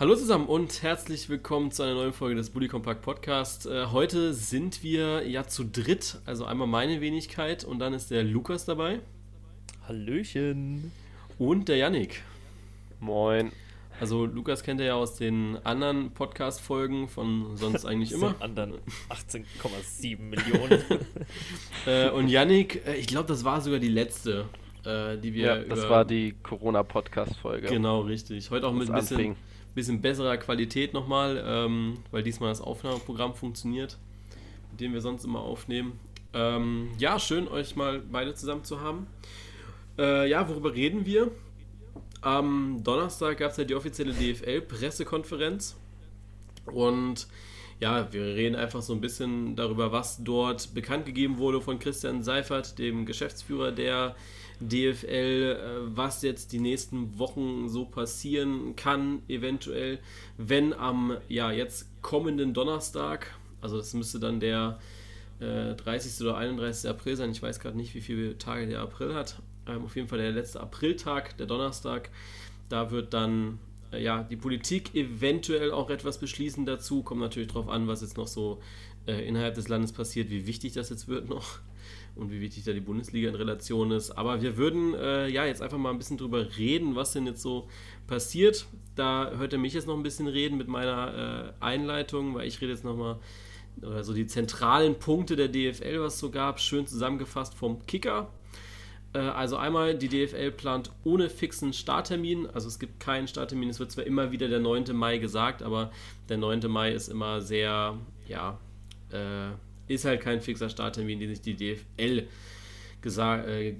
Hallo zusammen und herzlich willkommen zu einer neuen Folge des Bully Compact Podcast. Äh, heute sind wir ja zu dritt, also einmal meine Wenigkeit und dann ist der Lukas dabei. Hallöchen. Und der Yannick. Moin. Also Lukas kennt er ja aus den anderen Podcast-Folgen von sonst eigentlich immer. anderen 18,7 Millionen. äh, und Yannick, äh, ich glaube, das war sogar die letzte, äh, die wir. Ja, das war die Corona-Podcast-Folge. Genau, richtig. Heute auch mit ein bisschen, bisschen, besserer Qualität nochmal, ähm, weil diesmal das Aufnahmeprogramm funktioniert, mit dem wir sonst immer aufnehmen. Ähm, ja, schön, euch mal beide zusammen zu haben. Äh, ja, worüber reden wir? Am Donnerstag gab es ja die offizielle DFL-Pressekonferenz. Und ja, wir reden einfach so ein bisschen darüber, was dort bekannt gegeben wurde von Christian Seifert, dem Geschäftsführer der DFL, äh, was jetzt die nächsten Wochen so passieren kann, eventuell, wenn am ja, jetzt kommenden Donnerstag, also das müsste dann der äh, 30. oder 31. April sein, ich weiß gerade nicht, wie viele Tage der April hat, ähm, auf jeden Fall der letzte Apriltag, der Donnerstag. Da wird dann äh, ja, die Politik eventuell auch etwas beschließen dazu. Kommt natürlich darauf an, was jetzt noch so äh, innerhalb des Landes passiert, wie wichtig das jetzt wird noch und wie wichtig da die Bundesliga in Relation ist. Aber wir würden äh, ja jetzt einfach mal ein bisschen drüber reden, was denn jetzt so passiert. Da hört er mich jetzt noch ein bisschen reden mit meiner äh, Einleitung, weil ich rede jetzt nochmal oder so die zentralen Punkte der DFL, was es so gab, schön zusammengefasst vom Kicker. Äh, also einmal, die DFL plant ohne fixen Starttermin, also es gibt keinen Starttermin, es wird zwar immer wieder der 9. Mai gesagt, aber der 9. Mai ist immer sehr, ja, äh, ist halt kein fixer Starttermin, den sich die DFL äh,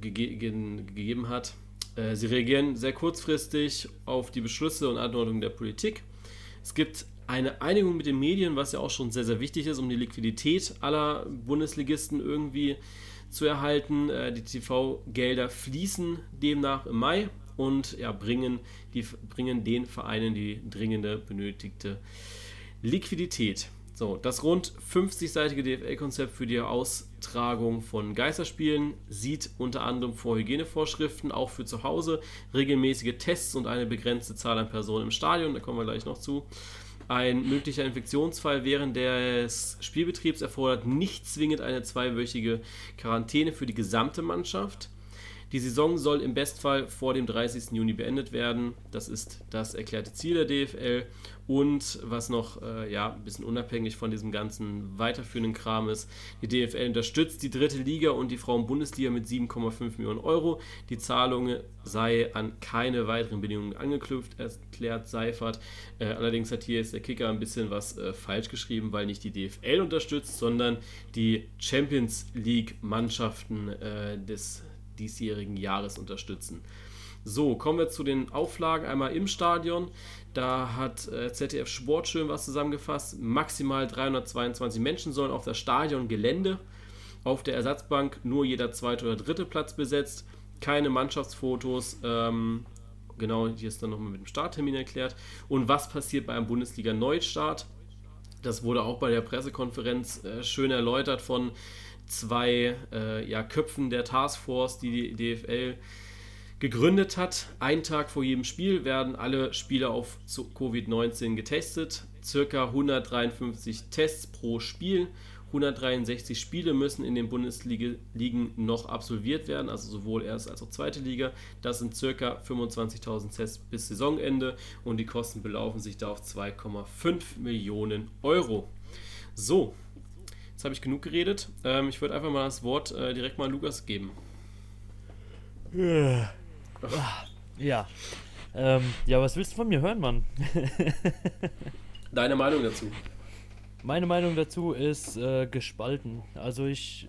ge gegeben hat. Äh, sie reagieren sehr kurzfristig auf die Beschlüsse und Anordnungen der Politik. Es gibt eine Einigung mit den Medien, was ja auch schon sehr, sehr wichtig ist, um die Liquidität aller Bundesligisten irgendwie zu erhalten. Äh, die TV-Gelder fließen demnach im Mai und ja, bringen, die, bringen den Vereinen die dringende benötigte Liquidität. So, das rund 50-seitige DFL-Konzept für die Austragung von Geisterspielen sieht unter anderem vor Hygienevorschriften, auch für zu Hause, regelmäßige Tests und eine begrenzte Zahl an Personen im Stadion, da kommen wir gleich noch zu. Ein möglicher Infektionsfall während des Spielbetriebs erfordert nicht zwingend eine zweiwöchige Quarantäne für die gesamte Mannschaft. Die Saison soll im Bestfall vor dem 30. Juni beendet werden. Das ist das erklärte Ziel der DFL. Und was noch äh, ja, ein bisschen unabhängig von diesem ganzen weiterführenden Kram ist, die DFL unterstützt die dritte Liga und die Frauen-Bundesliga mit 7,5 Millionen Euro. Die Zahlung sei an keine weiteren Bedingungen angeknüpft, erklärt Seifert. Äh, allerdings hat hier jetzt der Kicker ein bisschen was äh, falsch geschrieben, weil nicht die DFL unterstützt, sondern die Champions League-Mannschaften äh, des diesjährigen Jahres unterstützen. So, kommen wir zu den Auflagen einmal im Stadion. Da hat äh, ZDF Sport schön was zusammengefasst. Maximal 322 Menschen sollen auf das Stadiongelände auf der Ersatzbank nur jeder zweite oder dritte Platz besetzt. Keine Mannschaftsfotos. Ähm, genau, hier ist dann nochmal mit dem Starttermin erklärt. Und was passiert bei einem Bundesliga-Neustart? Das wurde auch bei der Pressekonferenz äh, schön erläutert von zwei äh, ja, Köpfen der Taskforce, die die DFL gegründet hat. Einen Tag vor jedem Spiel werden alle Spieler auf Covid-19 getestet. Circa 153 Tests pro Spiel. 163 Spiele müssen in den Bundesligen noch absolviert werden, also sowohl erste als auch zweite Liga. Das sind circa 25.000 Tests bis Saisonende und die Kosten belaufen sich da auf 2,5 Millionen Euro. So, Jetzt habe ich genug geredet. Ähm, ich würde einfach mal das Wort äh, direkt mal Lukas geben. Ja. Ähm, ja, was willst du von mir hören, Mann? Deine Meinung dazu? Meine Meinung dazu ist äh, gespalten. Also ich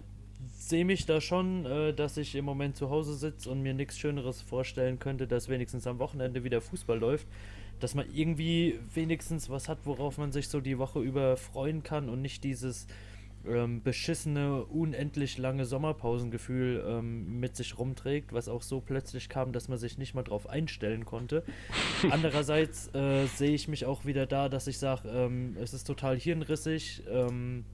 sehe mich da schon, äh, dass ich im Moment zu Hause sitze und mir nichts Schöneres vorstellen könnte, dass wenigstens am Wochenende wieder Fußball läuft. Dass man irgendwie wenigstens was hat, worauf man sich so die Woche über freuen kann und nicht dieses ähm, beschissene, unendlich lange Sommerpausengefühl ähm, mit sich rumträgt, was auch so plötzlich kam, dass man sich nicht mal drauf einstellen konnte. Andererseits äh, sehe ich mich auch wieder da, dass ich sage, ähm, es ist total hirnrissig, ähm,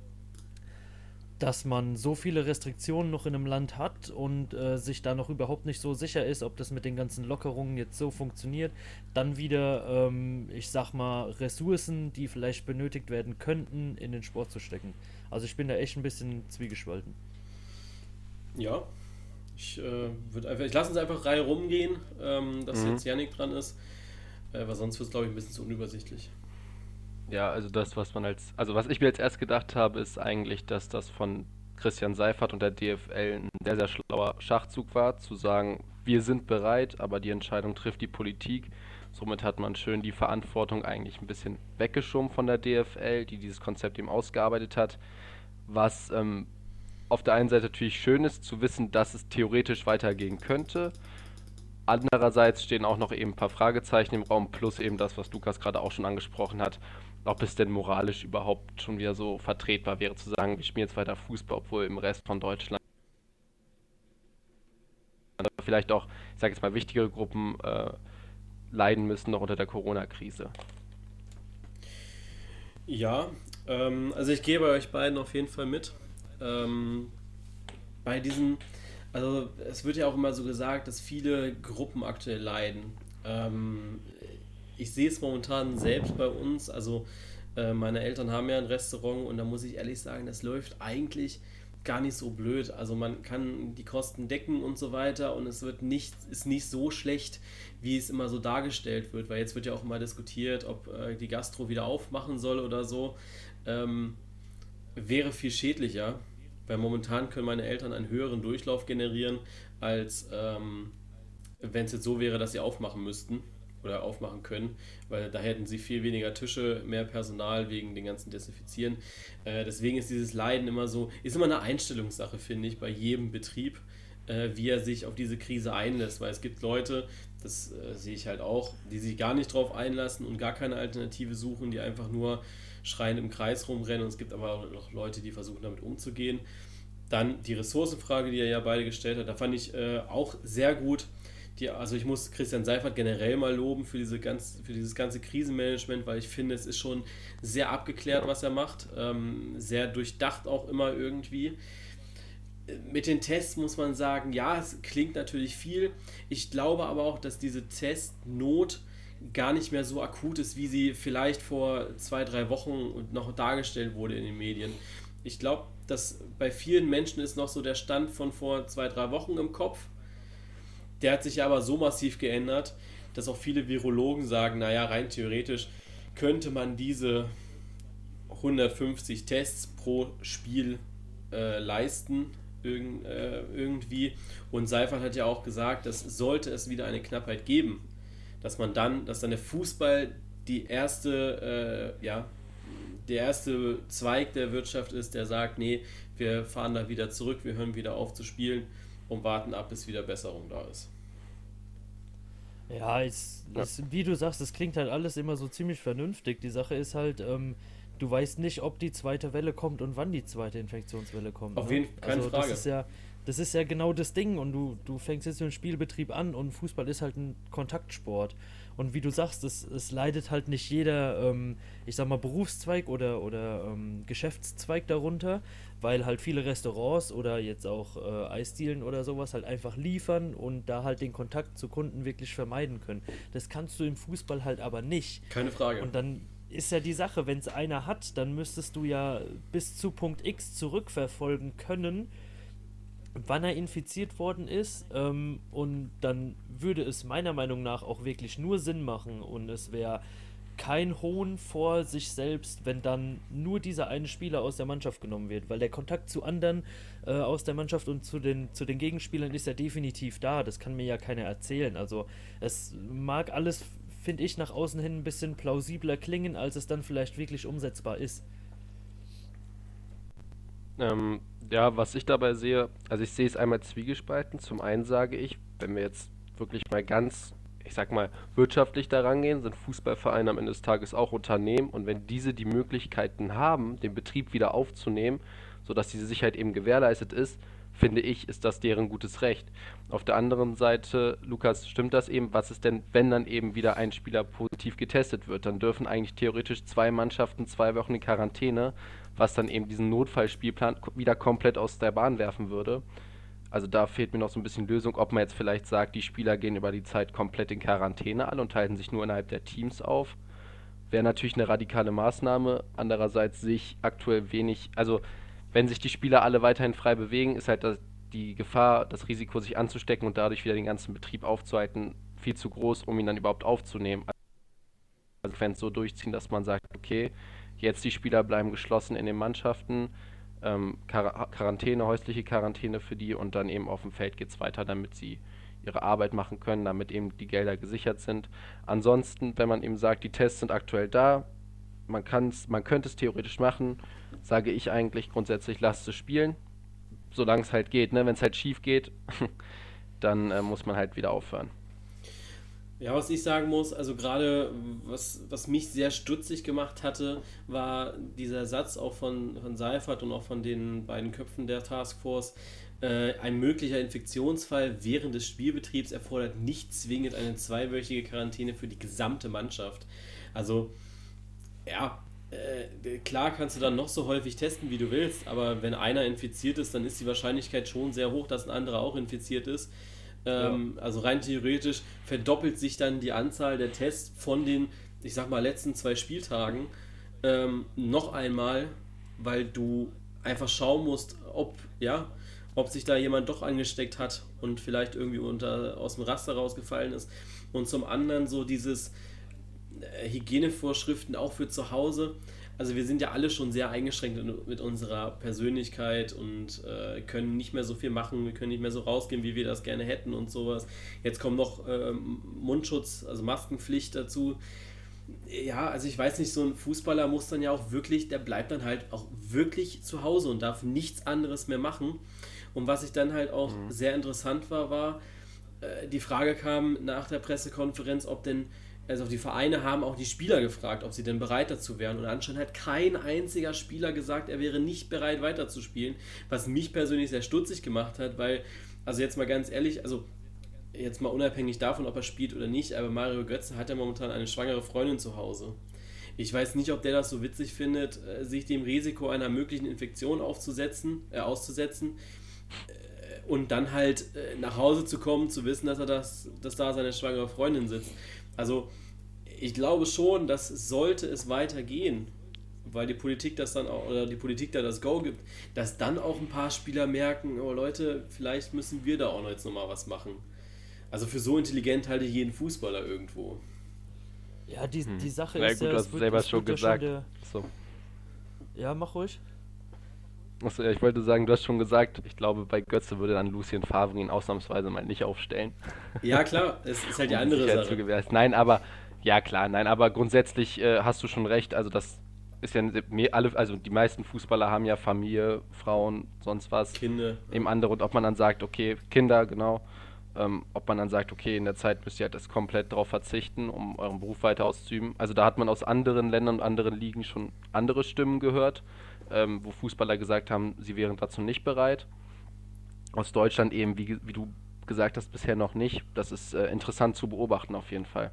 dass man so viele Restriktionen noch in einem Land hat und äh, sich da noch überhaupt nicht so sicher ist, ob das mit den ganzen Lockerungen jetzt so funktioniert. Dann wieder, ähm, ich sag mal, Ressourcen, die vielleicht benötigt werden könnten, in den Sport zu stecken. Also ich bin da echt ein bisschen zwiegespalten. Ja, ich äh, würde einfach, ich lasse uns einfach Reihe rumgehen, ähm, dass mhm. jetzt Yannick dran ist, äh, weil sonst wird es, glaube ich, ein bisschen zu unübersichtlich. Ja, also das, was man als, also was ich mir jetzt erst gedacht habe, ist eigentlich, dass das von Christian Seifert und der DFL ein sehr, sehr schlauer Schachzug war, zu sagen, wir sind bereit, aber die Entscheidung trifft die Politik. Somit hat man schön die Verantwortung eigentlich ein bisschen weggeschoben von der DFL, die dieses Konzept eben ausgearbeitet hat. Was ähm, auf der einen Seite natürlich schön ist, zu wissen, dass es theoretisch weitergehen könnte. Andererseits stehen auch noch eben ein paar Fragezeichen im Raum, plus eben das, was Lukas gerade auch schon angesprochen hat ob es denn moralisch überhaupt schon wieder so vertretbar wäre, zu sagen, wir spielen jetzt weiter Fußball, obwohl im Rest von Deutschland vielleicht auch, ich sage jetzt mal, wichtigere Gruppen äh, leiden müssen noch unter der Corona-Krise. Ja, ähm, also ich gehe bei euch beiden auf jeden Fall mit. Ähm, bei diesen, also es wird ja auch immer so gesagt, dass viele Gruppen aktuell leiden. Ähm, ich sehe es momentan selbst bei uns. Also äh, meine Eltern haben ja ein Restaurant und da muss ich ehrlich sagen, das läuft eigentlich gar nicht so blöd. Also man kann die Kosten decken und so weiter und es wird nicht, ist nicht so schlecht, wie es immer so dargestellt wird, weil jetzt wird ja auch immer diskutiert, ob äh, die Gastro wieder aufmachen soll oder so. Ähm, wäre viel schädlicher, weil momentan können meine Eltern einen höheren Durchlauf generieren, als ähm, wenn es jetzt so wäre, dass sie aufmachen müssten oder aufmachen können, weil da hätten sie viel weniger Tische, mehr Personal wegen den ganzen Desinfizieren. Äh, deswegen ist dieses Leiden immer so, ist immer eine Einstellungssache, finde ich, bei jedem Betrieb, äh, wie er sich auf diese Krise einlässt, weil es gibt Leute, das äh, sehe ich halt auch, die sich gar nicht drauf einlassen und gar keine Alternative suchen, die einfach nur schreiend im Kreis rumrennen und es gibt aber auch noch Leute, die versuchen damit umzugehen. Dann die Ressourcenfrage, die er ja beide gestellt hat, da fand ich äh, auch sehr gut, die, also ich muss Christian Seifert generell mal loben für, diese ganz, für dieses ganze Krisenmanagement, weil ich finde, es ist schon sehr abgeklärt, was er macht. Ähm, sehr durchdacht auch immer irgendwie. Mit den Tests muss man sagen, ja, es klingt natürlich viel. Ich glaube aber auch, dass diese Testnot gar nicht mehr so akut ist, wie sie vielleicht vor zwei, drei Wochen noch dargestellt wurde in den Medien. Ich glaube, dass bei vielen Menschen ist noch so der Stand von vor zwei, drei Wochen im Kopf der hat sich aber so massiv geändert, dass auch viele Virologen sagen, naja, rein theoretisch könnte man diese 150 Tests pro Spiel äh, leisten irg äh, irgendwie. Und Seifert hat ja auch gesagt, dass sollte es wieder eine Knappheit geben, dass man dann, dass dann der Fußball die erste, äh, ja, der erste Zweig der Wirtschaft ist, der sagt, nee, wir fahren da wieder zurück, wir hören wieder auf zu spielen und warten ab, bis wieder Besserung da ist. Ja, es, ja. Es, wie du sagst, es klingt halt alles immer so ziemlich vernünftig. Die Sache ist halt, ähm, du weißt nicht, ob die zweite Welle kommt und wann die zweite Infektionswelle kommt. Auf ne? jeden Fall, also, Frage. Das ist, ja, das ist ja genau das Ding und du, du fängst jetzt dem Spielbetrieb an und Fußball ist halt ein Kontaktsport. Und wie du sagst, es, es leidet halt nicht jeder, ähm, ich sag mal, Berufszweig oder, oder ähm, Geschäftszweig darunter, weil halt viele Restaurants oder jetzt auch äh, Eisdielen oder sowas halt einfach liefern und da halt den Kontakt zu Kunden wirklich vermeiden können. Das kannst du im Fußball halt aber nicht. Keine Frage. Und dann ist ja die Sache, wenn es einer hat, dann müsstest du ja bis zu Punkt X zurückverfolgen können, wann er infiziert worden ist. Ähm, und dann würde es meiner Meinung nach auch wirklich nur Sinn machen und es wäre kein Hohn vor sich selbst, wenn dann nur dieser eine Spieler aus der Mannschaft genommen wird, weil der Kontakt zu anderen äh, aus der Mannschaft und zu den, zu den Gegenspielern ist ja definitiv da. Das kann mir ja keiner erzählen. Also es mag alles, finde ich, nach außen hin ein bisschen plausibler klingen, als es dann vielleicht wirklich umsetzbar ist. Ähm, ja, was ich dabei sehe, also ich sehe es einmal zwiegespalten. Zum einen sage ich, wenn wir jetzt wirklich mal ganz, ich sag mal, wirtschaftlich daran gehen, sind Fußballvereine am Ende des Tages auch Unternehmen und wenn diese die Möglichkeiten haben, den Betrieb wieder aufzunehmen, sodass diese Sicherheit eben gewährleistet ist, finde ich, ist das deren gutes Recht. Auf der anderen Seite, Lukas, stimmt das eben? Was ist denn, wenn dann eben wieder ein Spieler positiv getestet wird? Dann dürfen eigentlich theoretisch zwei Mannschaften zwei Wochen in Quarantäne, was dann eben diesen Notfallspielplan wieder komplett aus der Bahn werfen würde. Also da fehlt mir noch so ein bisschen Lösung, ob man jetzt vielleicht sagt, die Spieler gehen über die Zeit komplett in Quarantäne alle und halten sich nur innerhalb der Teams auf. Wäre natürlich eine radikale Maßnahme. Andererseits sehe ich aktuell wenig, also wenn sich die Spieler alle weiterhin frei bewegen, ist halt das, die Gefahr, das Risiko, sich anzustecken und dadurch wieder den ganzen Betrieb aufzuhalten, viel zu groß, um ihn dann überhaupt aufzunehmen. Also wenn es so durchziehen, dass man sagt, okay, jetzt die Spieler bleiben geschlossen in den Mannschaften, ähm, Quar Quarantäne, häusliche Quarantäne für die und dann eben auf dem Feld geht es weiter, damit sie ihre Arbeit machen können, damit eben die Gelder gesichert sind. Ansonsten, wenn man eben sagt, die Tests sind aktuell da, man, man könnte es theoretisch machen, sage ich eigentlich grundsätzlich, lasst es spielen, solange es halt geht. Ne? Wenn es halt schief geht, dann äh, muss man halt wieder aufhören. Ja, was ich sagen muss, also gerade was, was mich sehr stutzig gemacht hatte, war dieser Satz auch von, von Seifert und auch von den beiden Köpfen der Taskforce. Äh, ein möglicher Infektionsfall während des Spielbetriebs erfordert nicht zwingend eine zweiwöchige Quarantäne für die gesamte Mannschaft. Also, ja, äh, klar kannst du dann noch so häufig testen, wie du willst, aber wenn einer infiziert ist, dann ist die Wahrscheinlichkeit schon sehr hoch, dass ein anderer auch infiziert ist. Ähm, ja. Also rein theoretisch verdoppelt sich dann die Anzahl der Tests von den, ich sag mal, letzten zwei Spieltagen ähm, noch einmal, weil du einfach schauen musst, ob, ja, ob sich da jemand doch angesteckt hat und vielleicht irgendwie unter, aus dem Raster rausgefallen ist. Und zum anderen so dieses äh, Hygienevorschriften auch für zu Hause also wir sind ja alle schon sehr eingeschränkt mit unserer Persönlichkeit und äh, können nicht mehr so viel machen, wir können nicht mehr so rausgehen, wie wir das gerne hätten und sowas. Jetzt kommt noch ähm, Mundschutz, also Maskenpflicht dazu. Ja, also ich weiß nicht, so ein Fußballer muss dann ja auch wirklich, der bleibt dann halt auch wirklich zu Hause und darf nichts anderes mehr machen. Und was ich dann halt auch mhm. sehr interessant war, war, äh, die Frage kam nach der Pressekonferenz, ob denn also die Vereine haben auch die Spieler gefragt, ob sie denn bereit dazu wären. Und anscheinend hat kein einziger Spieler gesagt, er wäre nicht bereit weiterzuspielen, was mich persönlich sehr stutzig gemacht hat, weil, also jetzt mal ganz ehrlich, also jetzt mal unabhängig davon, ob er spielt oder nicht, aber Mario Götze hat ja momentan eine schwangere Freundin zu Hause. Ich weiß nicht, ob der das so witzig findet, äh, sich dem Risiko einer möglichen Infektion aufzusetzen, äh, auszusetzen äh, und dann halt äh, nach Hause zu kommen, zu wissen, dass er das, dass da seine schwangere Freundin sitzt. Also ich glaube schon, dass sollte es weitergehen, weil die Politik das dann auch, oder die Politik da das Go gibt, dass dann auch ein paar Spieler merken, oh Leute, vielleicht müssen wir da auch noch jetzt nochmal was machen. Also für so intelligent halte ich jeden Fußballer irgendwo. Ja, die, die Sache hm. ist ja, gut, ja, du hast selber schon gesagt. Schon so. Ja, mach ruhig. Achso, ja, ich wollte sagen, du hast schon gesagt, ich glaube, bei Götze würde dann Lucien Favre ihn ausnahmsweise mal nicht aufstellen. Ja, klar, es ist halt die andere Sache. Nein, aber, ja klar, nein, aber grundsätzlich äh, hast du schon recht, also das ist ja alle, also die meisten Fußballer haben ja Familie, Frauen, sonst was. Kinder. Eben andere und ob man dann sagt, okay, Kinder, genau. Ähm, ob man dann sagt, okay, in der Zeit müsst ihr halt das komplett darauf verzichten, um euren Beruf weiter auszuüben. Also da hat man aus anderen Ländern und anderen Ligen schon andere Stimmen gehört ähm, wo Fußballer gesagt haben, sie wären dazu nicht bereit. Aus Deutschland eben, wie, wie du gesagt hast, bisher noch nicht. Das ist äh, interessant zu beobachten auf jeden Fall.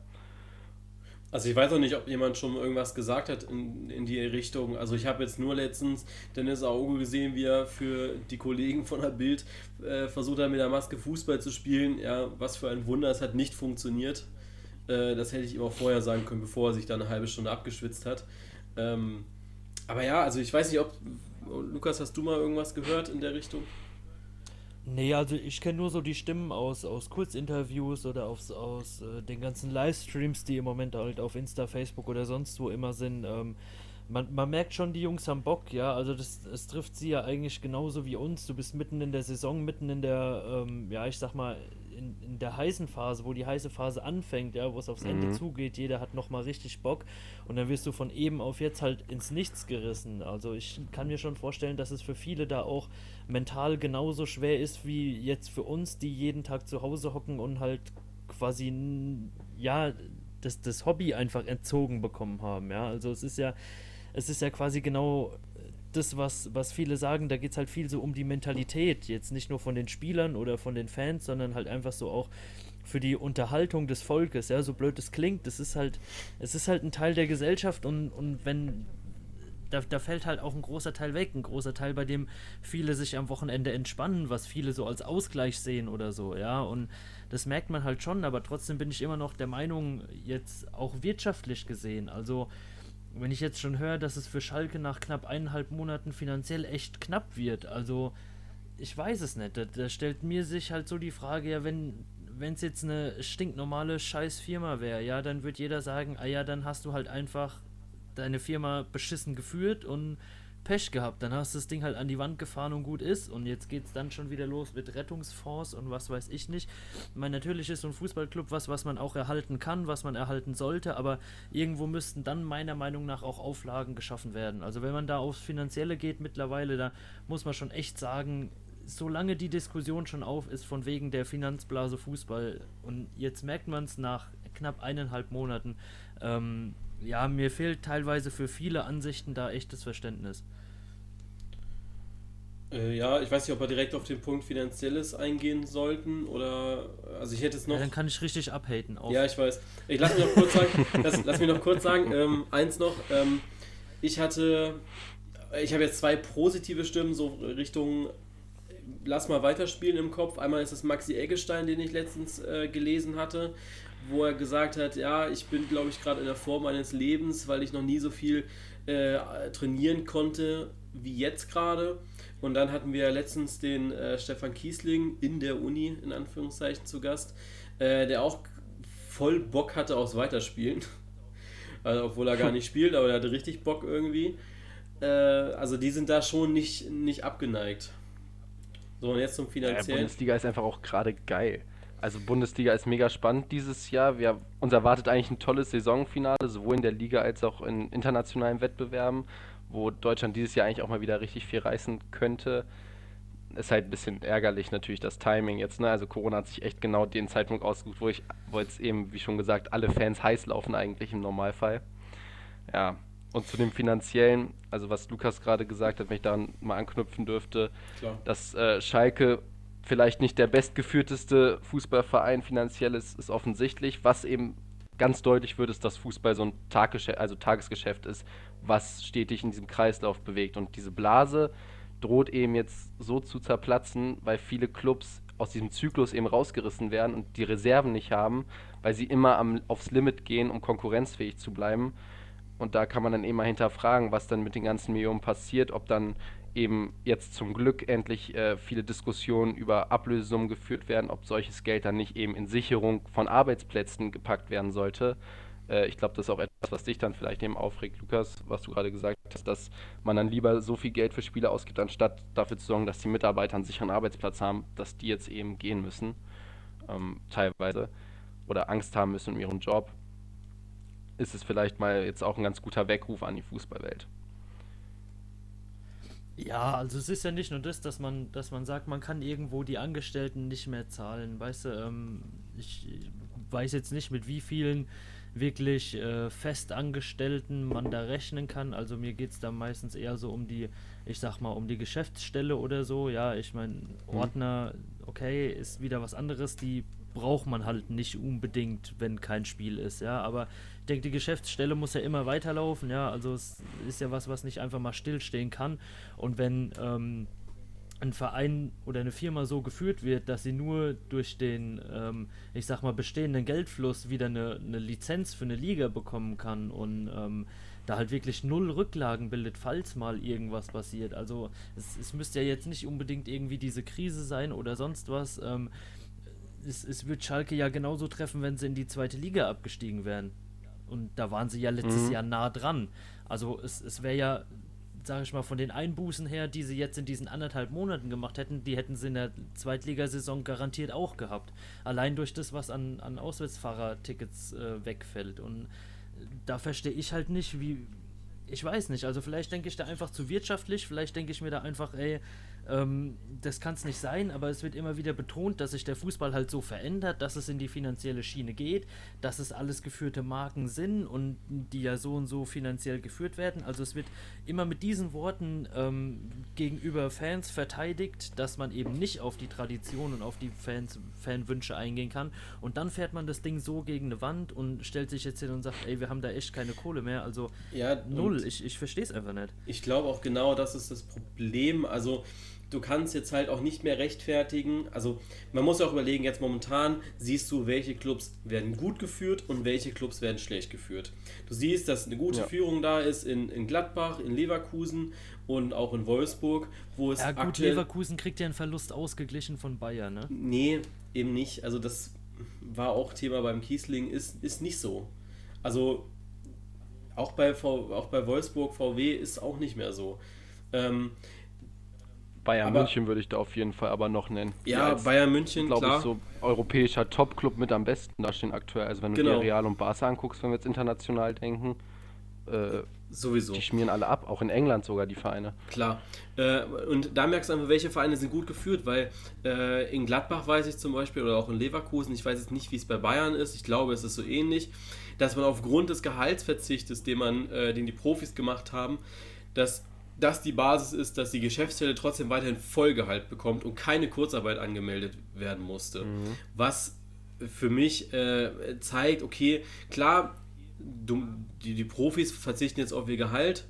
Also ich weiß auch nicht, ob jemand schon irgendwas gesagt hat in, in die Richtung. Also ich habe jetzt nur letztens Dennis Auge gesehen, wie er für die Kollegen von der Bild äh, versucht hat, mit der Maske Fußball zu spielen. Ja, was für ein Wunder, es hat nicht funktioniert. Äh, das hätte ich ihm auch vorher sagen können, bevor er sich da eine halbe Stunde abgeschwitzt hat. Ähm, aber ja, also ich weiß nicht, ob. Lukas, hast du mal irgendwas gehört in der Richtung? Nee, also ich kenne nur so die Stimmen aus, aus Kurzinterviews oder aus, aus äh, den ganzen Livestreams, die im Moment halt auf Insta, Facebook oder sonst wo immer sind. Ähm, man, man merkt schon, die Jungs haben Bock, ja. Also das, das trifft sie ja eigentlich genauso wie uns. Du bist mitten in der Saison, mitten in der, ähm, ja, ich sag mal, in, in der heißen Phase, wo die heiße Phase anfängt, ja, wo es aufs mhm. Ende zugeht, jeder hat nochmal richtig Bock und dann wirst du von eben auf jetzt halt ins Nichts gerissen. Also ich kann mir schon vorstellen, dass es für viele da auch mental genauso schwer ist wie jetzt für uns, die jeden Tag zu Hause hocken und halt quasi, ja, das, das Hobby einfach entzogen bekommen haben, ja. Also es ist ja, es ist ja quasi genau das, was, was viele sagen, da geht es halt viel so um die Mentalität. Jetzt nicht nur von den Spielern oder von den Fans, sondern halt einfach so auch für die Unterhaltung des Volkes, ja, so blöd es klingt, das ist halt, es ist halt ein Teil der Gesellschaft und, und wenn, da, da fällt halt auch ein großer Teil weg, ein großer Teil, bei dem viele sich am Wochenende entspannen, was viele so als Ausgleich sehen oder so, ja, und das merkt man halt schon, aber trotzdem bin ich immer noch der Meinung, jetzt auch wirtschaftlich gesehen, also wenn ich jetzt schon höre, dass es für Schalke nach knapp eineinhalb Monaten finanziell echt knapp wird, also ich weiß es nicht. Da, da stellt mir sich halt so die Frage, ja, wenn wenn es jetzt eine stinknormale Scheißfirma wäre, ja, dann wird jeder sagen, ah ja, dann hast du halt einfach deine Firma beschissen geführt und Pech gehabt. Dann hast du das Ding halt an die Wand gefahren und gut ist. Und jetzt geht es dann schon wieder los mit Rettungsfonds und was weiß ich nicht. Ich meine, natürlich ist so ein Fußballclub was, was man auch erhalten kann, was man erhalten sollte, aber irgendwo müssten dann meiner Meinung nach auch Auflagen geschaffen werden. Also wenn man da aufs Finanzielle geht mittlerweile, da muss man schon echt sagen, solange die Diskussion schon auf ist von wegen der Finanzblase Fußball und jetzt merkt man es nach knapp eineinhalb Monaten, ähm, ja, mir fehlt teilweise für viele Ansichten da echtes Verständnis. Äh, ja, ich weiß nicht, ob wir direkt auf den Punkt Finanzielles eingehen sollten oder. Also, ich hätte es noch. Ja, dann kann ich richtig abhaten. Auf. Ja, ich weiß. Ich lass mich noch kurz sagen. lass, lass mich noch kurz sagen. Ähm, eins noch. Ähm, ich hatte. Ich habe jetzt zwei positive Stimmen, so Richtung. Lass mal weiterspielen im Kopf. Einmal ist es Maxi Eggestein, den ich letztens äh, gelesen hatte wo er gesagt hat, ja, ich bin, glaube ich, gerade in der Form meines Lebens, weil ich noch nie so viel äh, trainieren konnte wie jetzt gerade. Und dann hatten wir letztens den äh, Stefan Kiesling in der Uni, in Anführungszeichen, zu Gast, äh, der auch voll Bock hatte aufs Weiterspielen. Also, obwohl er gar nicht spielt, aber er hatte richtig Bock irgendwie. Äh, also die sind da schon nicht, nicht abgeneigt. So, und jetzt zum finanziellen. Ja, Bundesliga ist einfach auch gerade geil. Also Bundesliga ist mega spannend dieses Jahr. Wir, uns erwartet eigentlich ein tolles Saisonfinale, sowohl in der Liga als auch in internationalen Wettbewerben, wo Deutschland dieses Jahr eigentlich auch mal wieder richtig viel reißen könnte. Ist halt ein bisschen ärgerlich natürlich das Timing jetzt. Ne? Also Corona hat sich echt genau den Zeitpunkt ausgesucht, wo ich, wo jetzt eben, wie schon gesagt, alle Fans heiß laufen eigentlich im Normalfall. Ja, und zu dem finanziellen, also was Lukas gerade gesagt hat, wenn ich daran mal anknüpfen dürfte, Klar. dass äh, Schalke vielleicht nicht der bestgeführteste Fußballverein finanziell ist, ist offensichtlich. Was eben ganz deutlich wird, ist, dass Fußball so ein Taggeschäft, also Tagesgeschäft ist, was stetig in diesem Kreislauf bewegt. Und diese Blase droht eben jetzt so zu zerplatzen, weil viele Clubs aus diesem Zyklus eben rausgerissen werden und die Reserven nicht haben, weil sie immer am, aufs Limit gehen, um konkurrenzfähig zu bleiben. Und da kann man dann eben mal hinterfragen, was dann mit den ganzen Millionen passiert, ob dann eben jetzt zum Glück endlich äh, viele Diskussionen über Ablösesummen geführt werden, ob solches Geld dann nicht eben in Sicherung von Arbeitsplätzen gepackt werden sollte. Äh, ich glaube, das ist auch etwas, was dich dann vielleicht eben aufregt, Lukas, was du gerade gesagt hast, dass man dann lieber so viel Geld für Spieler ausgibt, anstatt dafür zu sorgen, dass die Mitarbeiter einen sicheren Arbeitsplatz haben, dass die jetzt eben gehen müssen, ähm, teilweise, oder Angst haben müssen um ihren Job. Ist es vielleicht mal jetzt auch ein ganz guter Weckruf an die Fußballwelt. Ja, also es ist ja nicht nur das, dass man, dass man sagt, man kann irgendwo die Angestellten nicht mehr zahlen. Weißt du, ähm, ich, weiß jetzt nicht, mit wie vielen wirklich äh, Festangestellten man da rechnen kann. Also mir geht es da meistens eher so um die, ich sag mal, um die Geschäftsstelle oder so. Ja, ich meine, mhm. Ordner, okay, ist wieder was anderes. Die braucht man halt nicht unbedingt, wenn kein Spiel ist, ja. Aber ich denke, die Geschäftsstelle muss ja immer weiterlaufen, ja. Also es ist ja was, was nicht einfach mal stillstehen kann. Und wenn ähm, ein Verein oder eine Firma so geführt wird, dass sie nur durch den, ähm, ich sag mal, bestehenden Geldfluss wieder eine, eine Lizenz für eine Liga bekommen kann und ähm, da halt wirklich null Rücklagen bildet, falls mal irgendwas passiert. Also es, es müsste ja jetzt nicht unbedingt irgendwie diese Krise sein oder sonst was. Ähm, es, es wird Schalke ja genauso treffen, wenn sie in die zweite Liga abgestiegen wären. Und da waren sie ja letztes mhm. Jahr nah dran. Also es, es wäre ja, sage ich mal, von den Einbußen her, die sie jetzt in diesen anderthalb Monaten gemacht hätten, die hätten sie in der Zweitligasaison garantiert auch gehabt. Allein durch das, was an, an Auswärtsfahrertickets äh, wegfällt. Und da verstehe ich halt nicht, wie, ich weiß nicht, also vielleicht denke ich da einfach zu wirtschaftlich, vielleicht denke ich mir da einfach, ey, ähm, das kann es nicht sein, aber es wird immer wieder betont, dass sich der Fußball halt so verändert, dass es in die finanzielle Schiene geht, dass es alles geführte Marken sind und die ja so und so finanziell geführt werden. Also es wird immer mit diesen Worten ähm, gegenüber Fans verteidigt, dass man eben nicht auf die Tradition und auf die Fans, Fanwünsche eingehen kann. Und dann fährt man das Ding so gegen eine Wand und stellt sich jetzt hin und sagt, ey, wir haben da echt keine Kohle mehr. Also ja, null. Ich, ich verstehe es einfach nicht. Ich glaube auch genau, das ist das Problem. Also du kannst jetzt halt auch nicht mehr rechtfertigen. Also man muss auch überlegen, jetzt momentan siehst du, welche Clubs werden gut geführt und welche Clubs werden schlecht geführt. Du siehst, dass eine gute ja. Führung da ist in, in Gladbach, in Leverkusen und auch in Wolfsburg, wo es Ja gut, Leverkusen kriegt ja einen Verlust ausgeglichen von Bayern, ne? Nee, eben nicht. Also das war auch Thema beim Kiesling, ist, ist nicht so. Also auch bei, v, auch bei Wolfsburg VW ist auch nicht mehr so. Ähm, Bayern aber, München würde ich da auf jeden Fall aber noch nennen. Ja, Bayern München, glaube ich, so europäischer Top-Club mit am besten da stehen aktuell. Also wenn du genau. dir Real und Barca anguckst, wenn wir jetzt international denken, äh, sowieso. Die schmieren alle ab, auch in England sogar die Vereine. Klar. Äh, und da merkst du einfach, welche Vereine sind gut geführt, weil äh, in Gladbach weiß ich zum Beispiel oder auch in Leverkusen, ich weiß jetzt nicht, wie es bei Bayern ist, ich glaube, es ist so ähnlich, dass man aufgrund des Gehaltsverzichtes, den man, äh, den die Profis gemacht haben, dass das die Basis ist, dass die Geschäftsstelle trotzdem weiterhin Vollgehalt bekommt und keine Kurzarbeit angemeldet werden musste. Mhm. Was für mich äh, zeigt, okay, klar, du, die, die Profis verzichten jetzt auf ihr Gehalt,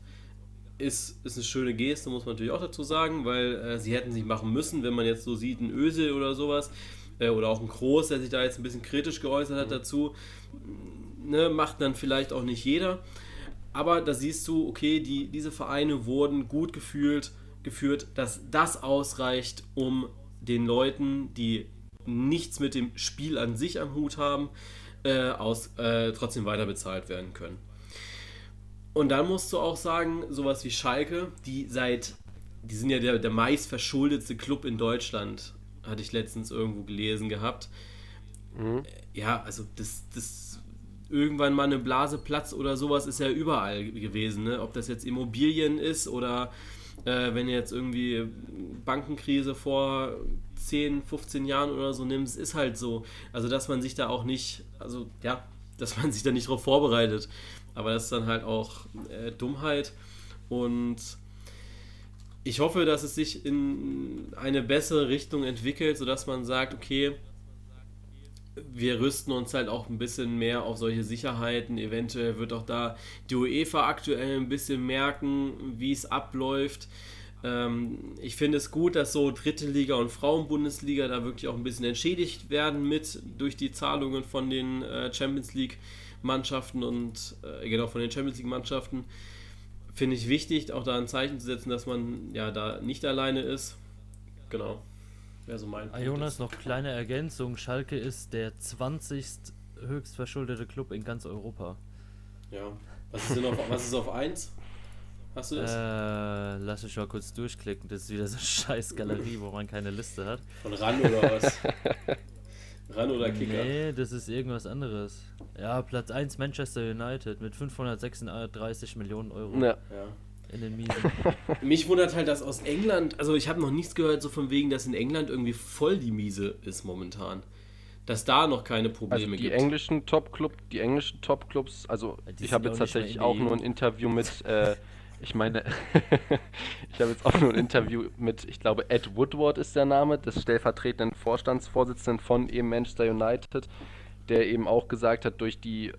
ist, ist eine schöne Geste, muss man natürlich auch dazu sagen, weil äh, sie hätten sich machen müssen, wenn man jetzt so sieht, ein Ösel oder sowas, äh, oder auch ein Groß, der sich da jetzt ein bisschen kritisch geäußert hat mhm. dazu, ne, macht dann vielleicht auch nicht jeder. Aber da siehst du, okay, die, diese Vereine wurden gut gefühlt, geführt, dass das ausreicht, um den Leuten, die nichts mit dem Spiel an sich am Hut haben, äh, aus, äh, trotzdem weiter bezahlt werden können. Und dann musst du auch sagen, sowas wie Schalke, die seit, die sind ja der, der meist verschuldetste Club in Deutschland, hatte ich letztens irgendwo gelesen gehabt. Mhm. Ja, also das, das irgendwann mal eine Blase platzt oder sowas ist ja überall gewesen. Ne? Ob das jetzt Immobilien ist oder äh, wenn du jetzt irgendwie Bankenkrise vor 10, 15 Jahren oder so nimmst, ist halt so. Also, dass man sich da auch nicht, also ja, dass man sich da nicht drauf vorbereitet. Aber das ist dann halt auch äh, Dummheit und ich hoffe, dass es sich in eine bessere Richtung entwickelt, sodass man sagt, okay, wir rüsten uns halt auch ein bisschen mehr auf solche Sicherheiten. Eventuell wird auch da die UEFA aktuell ein bisschen merken, wie es abläuft. Ähm, ich finde es gut, dass so dritte Liga und Frauenbundesliga da wirklich auch ein bisschen entschädigt werden mit durch die Zahlungen von den äh, Champions League Mannschaften und äh, genau von den Champions League Mannschaften. Finde ich wichtig, auch da ein Zeichen zu setzen, dass man ja da nicht alleine ist. Genau. Wäre so mein ah, Jonas, noch kleine Ergänzung. Schalke ist der 20. höchst verschuldete Club in ganz Europa. Ja. Was ist denn auf, was ist auf 1? Hast du das? Äh, lass mich mal kurz durchklicken. Das ist wieder so eine scheiß Galerie, wo man keine Liste hat. Von RAN oder was? RAN oder Kicker? Nee, das ist irgendwas anderes. Ja, Platz 1 Manchester United mit 536 Millionen Euro. Ja. ja in den Miesen. Mich wundert halt, dass aus England, also ich habe noch nichts gehört, so von wegen, dass in England irgendwie voll die Miese ist momentan. Dass da noch keine Probleme also die gibt. Englischen Top-Club, die englischen Top-Clubs, also die ich habe jetzt tatsächlich auch nur ein Interview mit, äh, ich meine, ich habe jetzt auch nur ein Interview mit, ich glaube, Ed Woodward ist der Name, des stellvertretenden Vorstandsvorsitzenden von eben Manchester United, der eben auch gesagt hat, durch die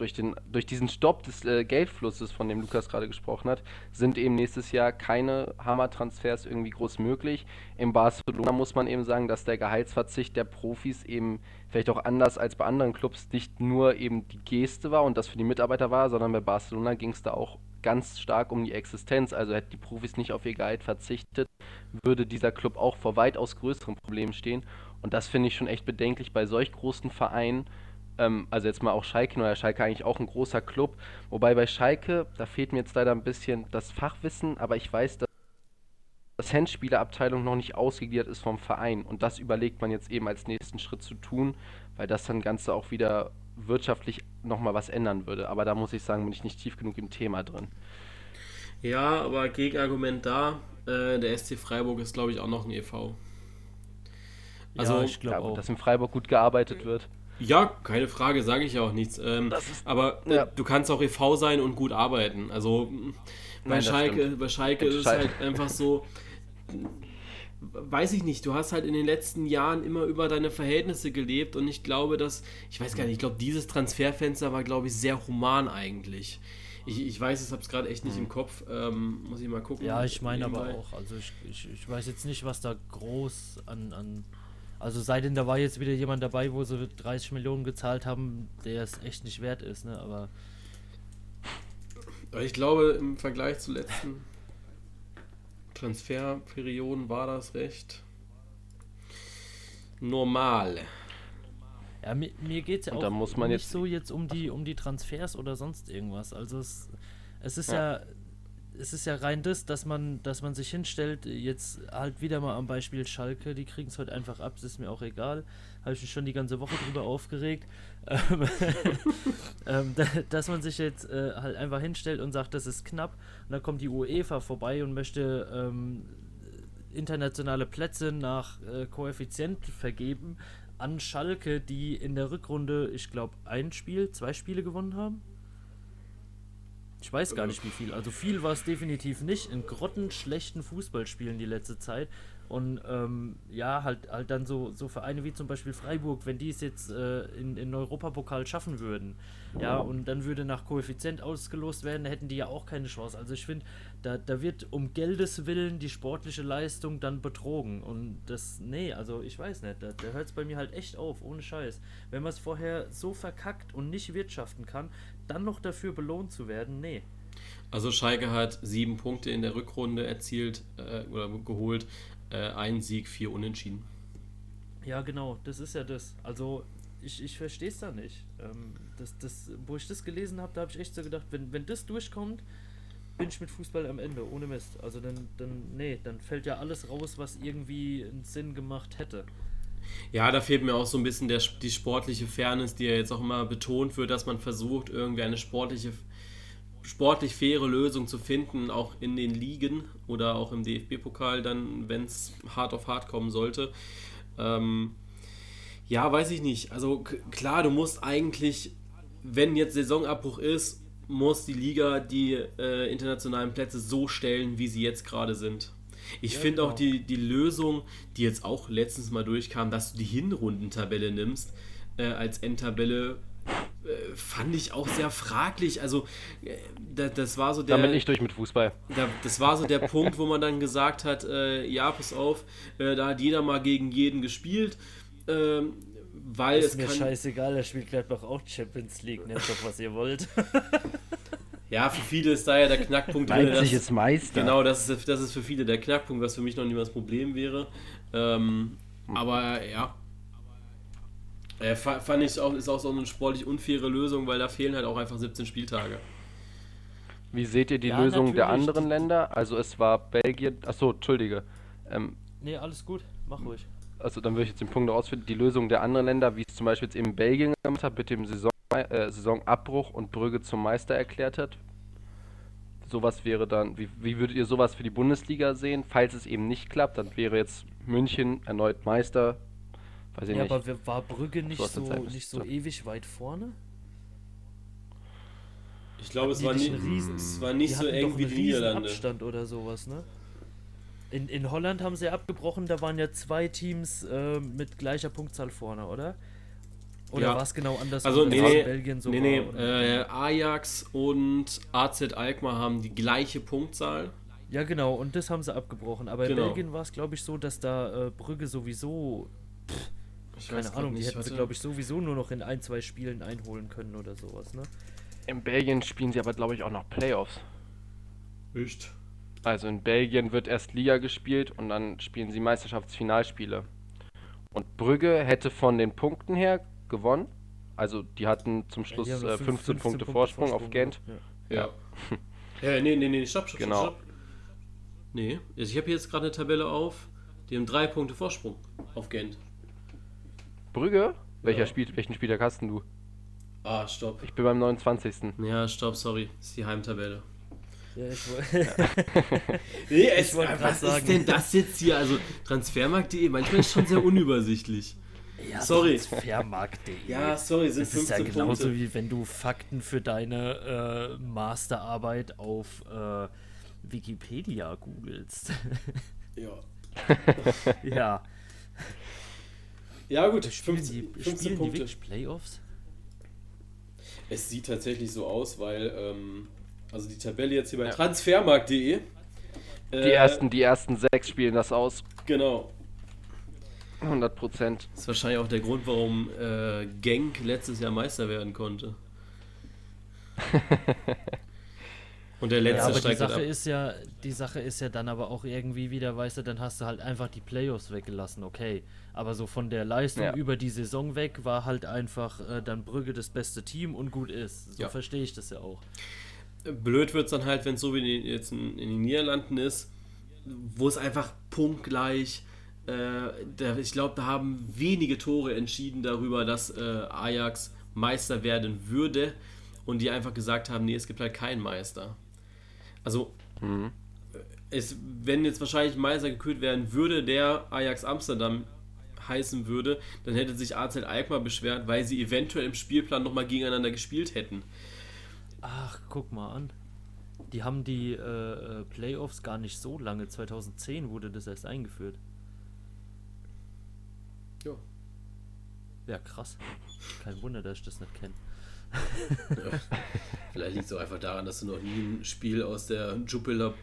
durch, den, durch diesen Stopp des äh, Geldflusses, von dem Lukas gerade gesprochen hat, sind eben nächstes Jahr keine Hammer-Transfers irgendwie groß möglich. In Barcelona muss man eben sagen, dass der Gehaltsverzicht der Profis eben vielleicht auch anders als bei anderen Clubs nicht nur eben die Geste war und das für die Mitarbeiter war, sondern bei Barcelona ging es da auch ganz stark um die Existenz. Also hätten die Profis nicht auf ihr Gehalt verzichtet, würde dieser Club auch vor weitaus größeren Problemen stehen. Und das finde ich schon echt bedenklich bei solch großen Vereinen ähm, also jetzt mal auch Schalke, oder Schalke eigentlich auch ein großer Club. Wobei bei Schalke, da fehlt mir jetzt leider ein bisschen das Fachwissen, aber ich weiß, dass das Handspielerabteilung noch nicht ausgegliedert ist vom Verein. Und das überlegt man jetzt eben als nächsten Schritt zu tun, weil das dann Ganze auch wieder wirtschaftlich nochmal was ändern würde. Aber da muss ich sagen, bin ich nicht tief genug im Thema drin. Ja, aber Gegenargument da, äh, der SC Freiburg ist, glaube ich, auch noch ein EV. Also, ja, ich glaube auch. Dass in Freiburg gut gearbeitet wird. Ja, keine Frage, sage ich ja auch nichts. Ähm, ist, aber äh, ja. du kannst auch EV sein und gut arbeiten. Also bei Nein, Schalke, bei Schalke ist es halt einfach so, weiß ich nicht, du hast halt in den letzten Jahren immer über deine Verhältnisse gelebt und ich glaube, dass, ich weiß gar nicht, ich glaube, dieses Transferfenster war, glaube ich, sehr human eigentlich. Ich, ich weiß, ich habe es gerade echt nicht mhm. im Kopf, ähm, muss ich mal gucken. Ja, ich meine aber auch, also ich, ich, ich weiß jetzt nicht, was da groß an, an also seitdem da war jetzt wieder jemand dabei, wo sie 30 Millionen gezahlt haben, der es echt nicht wert ist, ne? Aber. Ich glaube, im Vergleich zu letzten Transferperioden war das recht normal. Ja, mir, mir geht es ja auch nicht so jetzt um die, um die Transfers oder sonst irgendwas. Also es, es ist ja, ja es ist ja rein das, dass man, dass man sich hinstellt, jetzt halt wieder mal am Beispiel Schalke, die kriegen es heute einfach ab, das ist mir auch egal. Habe ich mich schon die ganze Woche drüber aufgeregt. Ähm, ähm, dass man sich jetzt äh, halt einfach hinstellt und sagt, das ist knapp. Und dann kommt die UEFA vorbei und möchte ähm, internationale Plätze nach äh, Koeffizient vergeben an Schalke, die in der Rückrunde, ich glaube, ein Spiel, zwei Spiele gewonnen haben. Ich weiß gar nicht wie viel. Also viel war es definitiv nicht. In grottenschlechten Fußballspielen die letzte Zeit. Und ähm, ja, halt, halt dann so, so Vereine wie zum Beispiel Freiburg, wenn die es jetzt äh, in, in Europapokal schaffen würden, ja, und dann würde nach Koeffizient ausgelost werden, hätten die ja auch keine Chance. Also ich finde, da, da wird um Geldes willen die sportliche Leistung dann betrogen. Und das, nee, also ich weiß nicht, da, da hört es bei mir halt echt auf, ohne Scheiß. Wenn man es vorher so verkackt und nicht wirtschaften kann, dann noch dafür belohnt zu werden, nee. Also Schalke hat sieben Punkte in der Rückrunde erzielt äh, oder geholt, äh, ein Sieg, vier Unentschieden. Ja, genau, das ist ja das. Also ich, ich verstehe es da nicht. Ähm, das, das, wo ich das gelesen habe, da habe ich echt so gedacht, wenn, wenn das durchkommt, bin ich mit Fußball am Ende, ohne Mist. Also dann, dann, nee, dann fällt ja alles raus, was irgendwie einen Sinn gemacht hätte. Ja, da fehlt mir auch so ein bisschen der, die sportliche Fairness, die ja jetzt auch immer betont wird, dass man versucht, irgendwie eine sportliche, sportlich faire Lösung zu finden, auch in den Ligen oder auch im DFB-Pokal, dann, wenn es hart auf hart kommen sollte. Ähm, ja, weiß ich nicht. Also klar, du musst eigentlich, wenn jetzt Saisonabbruch ist, muss die Liga die äh, internationalen Plätze so stellen, wie sie jetzt gerade sind. Ich ja, finde genau. auch die, die Lösung, die jetzt auch letztens mal durchkam, dass du die Hinrundentabelle nimmst äh, als Endtabelle, äh, fand ich auch sehr fraglich. Also, äh, da, das war so der. Damit nicht durch mit Fußball. Da, das war so der Punkt, wo man dann gesagt hat: äh, Ja, pass auf, äh, da hat jeder mal gegen jeden gespielt. Ähm, weil ist mir scheißegal, er spielt Gladbach auch Champions League, nehmt doch, was ihr wollt. Ja, für viele ist da ja der Knackpunkt drin. Leipzig ist Meister. Genau, das ist, das ist für viele der Knackpunkt, was für mich noch niemals das Problem wäre. Ähm, hm. Aber ja. Äh, fand ich auch, ist auch so eine sportlich unfaire Lösung, weil da fehlen halt auch einfach 17 Spieltage. Wie seht ihr die ja, Lösung der anderen Länder? Also es war Belgien. Achso, Entschuldige. Ähm, nee, alles gut, mach ruhig. Also dann würde ich jetzt den Punkt ausführen. Die Lösung der anderen Länder, wie es zum Beispiel jetzt eben Belgien gemacht hat, mit dem Saison äh, Saisonabbruch und Brügge zum Meister erklärt hat. Sowas wäre dann, wie, wie würdet ihr sowas für die Bundesliga sehen? Falls es eben nicht klappt, dann wäre jetzt München erneut Meister. Weiß ich ja, nicht. aber war Brügge nicht so, nicht so ewig weit vorne? Ich glaube, es war, nie, riesen, es war nicht so eng wie die Niederlande. Abstand oder sowas, ne? In, in Holland haben sie abgebrochen, da waren ja zwei Teams äh, mit gleicher Punktzahl vorne, oder? Oder ja. war es genau anders? Also, nee, nee, Belgien so nee, nee. Äh, Ajax und AZ Alkmaar haben die gleiche Punktzahl. Ja, genau, und das haben sie abgebrochen. Aber genau. in Belgien war es, glaube ich, so, dass da äh, Brügge sowieso. Pff, ich keine Ahnung, nicht, die hätten sie, glaube ich, sowieso nur noch in ein, zwei Spielen einholen können oder sowas, ne? In Belgien spielen sie aber, glaube ich, auch noch Playoffs. Echt? Also in Belgien wird erst Liga gespielt und dann spielen sie Meisterschaftsfinalspiele. Und Brügge hätte von den Punkten her gewonnen. Also die hatten zum Schluss ja, äh, 15, 15, Punkte, Punkte Vorsprung, Vorsprung, auf Gent. Ja. Ja, ja nee, nee, nee, stopp, stopp, genau. stopp. Nee, also ich habe jetzt gerade eine Tabelle auf, die haben drei Punkte Vorsprung auf Gent. Brügge? Welcher ja. Spiel, welchen Spieltag hast du? Ah, stopp. Ich bin beim 29. Ja, stopp, sorry. Das ist die Heimtabelle. Ja, ich nee, es, was sagen. ist denn das jetzt hier? Also Transfermarkt.de, manchmal ist schon sehr unübersichtlich. Ja, sorry. Transfermarkt.de. Ja, sorry, sind Das ist ja genauso Punkte. wie wenn du Fakten für deine äh, Masterarbeit auf äh, Wikipedia googelst. Ja. ja. Ja, gut, spielen 15, die, 15 Punkte. Die Playoffs? Es sieht tatsächlich so aus, weil, ähm, also die Tabelle jetzt hier bei ja. transfermarkt.de. Äh, die, ersten, die ersten sechs spielen das aus. Genau. 100 Prozent. Das ist wahrscheinlich auch der Grund, warum äh, Genk letztes Jahr Meister werden konnte. Und der letzte ja, aber die Sache ist ja, die Sache ist ja dann aber auch irgendwie wieder, weißt du, dann hast du halt einfach die Playoffs weggelassen, okay. Aber so von der Leistung ja. über die Saison weg war halt einfach äh, dann Brügge das beste Team und gut ist. So ja. verstehe ich das ja auch. Blöd wird es dann halt, wenn es so wie jetzt in, in, den Niederlanden ist, wo es einfach punktgleich, äh, ich glaube, da haben wenige Tore entschieden darüber, dass äh, Ajax Meister werden würde und die einfach gesagt haben, nee, es gibt halt keinen Meister. Also, mhm. es, wenn jetzt wahrscheinlich Meister gekürt werden würde, der Ajax Amsterdam heißen würde, dann hätte sich AZ Alkmaar beschwert, weil sie eventuell im Spielplan nochmal gegeneinander gespielt hätten. Ach, guck mal an. Die haben die äh, äh Playoffs gar nicht so lange. 2010 wurde das erst eingeführt. Ja. Ja, krass. Kein Wunder, dass ich das nicht kenne. Vielleicht liegt es auch einfach daran, dass du noch nie ein Spiel aus der Jupiler,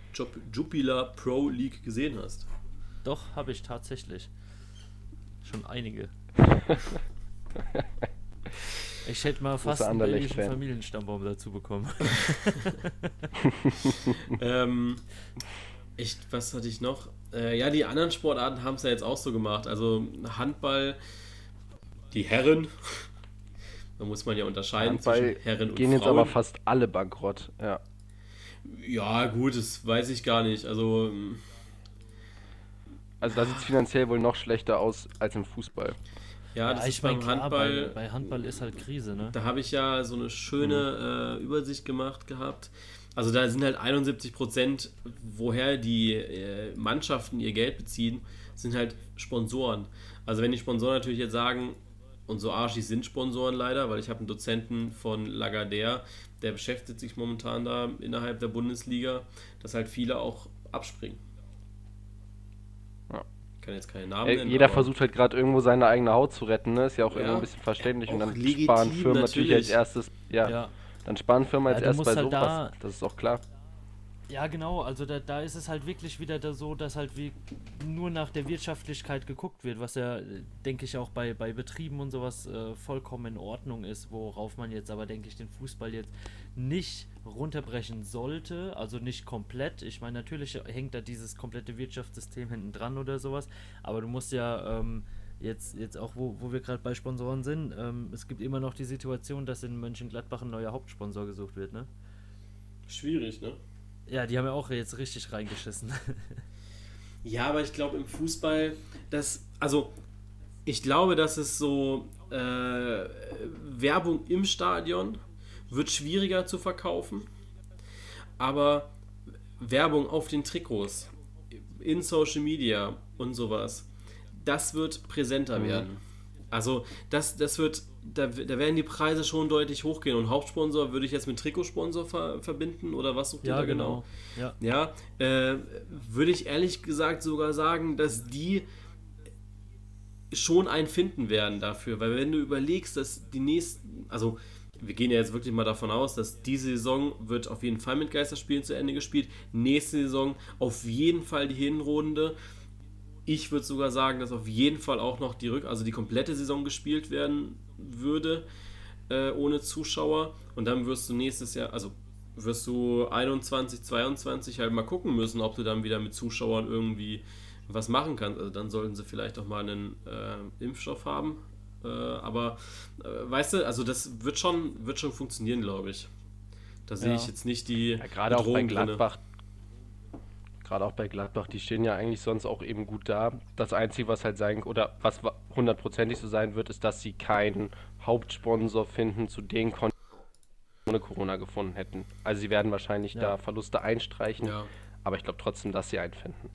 Jupiler Pro League gesehen hast. Doch, habe ich tatsächlich. Schon einige. Ich hätte mal fast einen belgischen Familienstammbaum dazu bekommen. ähm, ich, was hatte ich noch? Äh, ja, die anderen Sportarten haben es ja jetzt auch so gemacht. Also Handball, die Herren, da muss man ja unterscheiden Handball zwischen Herren und gehen Frauen. jetzt aber fast alle bankrott, ja. Ja, gut, das weiß ich gar nicht. Also. Ähm, also da sieht es finanziell wohl noch schlechter aus als im Fußball. Ja, das ja, ist beim klar, Handball. Bei, bei, Handball ist halt Krise, ne? Da habe ich ja so eine schöne mhm. äh, Übersicht gemacht gehabt. Also da sind halt 71 Prozent, woher die äh, Mannschaften ihr Geld beziehen, sind halt Sponsoren. Also wenn die Sponsoren natürlich jetzt sagen, und so arschig sind Sponsoren leider, weil ich habe einen Dozenten von Lagardère, der beschäftigt sich momentan da innerhalb der Bundesliga, dass halt viele auch abspringen. Ja. Ich kann jetzt keine Namen Ey, nennen. Jeder versucht halt gerade irgendwo seine eigene Haut zu retten, ne? Ist ja auch ja, irgendwo ein bisschen verständlich. Und dann sparen Firmen natürlich als erstes, ja, ja. Dann sparen Firmen als erstes bei halt sowas. Da das ist auch klar. Ja, genau. Also da, da ist es halt wirklich wieder da so, dass halt wie nur nach der Wirtschaftlichkeit geguckt wird, was ja, denke ich, auch bei, bei Betrieben und sowas äh, vollkommen in Ordnung ist, worauf man jetzt aber, denke ich, den Fußball jetzt nicht runterbrechen sollte, also nicht komplett. Ich meine, natürlich hängt da dieses komplette Wirtschaftssystem hinten dran oder sowas, aber du musst ja ähm, jetzt, jetzt auch, wo, wo wir gerade bei Sponsoren sind, ähm, es gibt immer noch die Situation, dass in Mönchengladbach ein neuer Hauptsponsor gesucht wird, ne? Schwierig, ne? Ja, die haben ja auch jetzt richtig reingeschissen. ja, aber ich glaube im Fußball, dass, also ich glaube, dass es so äh, Werbung im Stadion wird schwieriger zu verkaufen, aber Werbung auf den Trikots, in Social Media und sowas, das wird präsenter mhm. werden. Also das, das wird da, da werden die Preise schon deutlich hochgehen. Und Hauptsponsor würde ich jetzt mit Trikotsponsor ver verbinden oder was sucht ja, ihr da genau? genau? Ja, ja äh, würde ich ehrlich gesagt sogar sagen, dass die schon einen finden werden dafür. Weil wenn du überlegst, dass die nächsten, also wir gehen ja jetzt wirklich mal davon aus, dass diese Saison wird auf jeden Fall mit Geisterspielen zu Ende gespielt. Nächste Saison auf jeden Fall die Hinrunde. Ich würde sogar sagen, dass auf jeden Fall auch noch die Rück, also die komplette Saison gespielt werden würde äh, ohne Zuschauer. Und dann wirst du nächstes Jahr, also wirst du 21, 22 halt mal gucken müssen, ob du dann wieder mit Zuschauern irgendwie was machen kannst. Also dann sollten sie vielleicht auch mal einen äh, Impfstoff haben. Äh, aber äh, weißt du, also das wird schon, wird schon funktionieren, glaube ich. Da ja. sehe ich jetzt nicht die. Ja, gerade auch bei Gladbach, gerade auch bei Gladbach, die stehen ja eigentlich sonst auch eben gut da. Das Einzige, was halt sein, oder was hundertprozentig so sein wird, ist, dass sie keinen Hauptsponsor finden zu den Kon ohne Corona gefunden hätten. Also sie werden wahrscheinlich ja. da Verluste einstreichen, ja. aber ich glaube trotzdem, dass sie einen finden.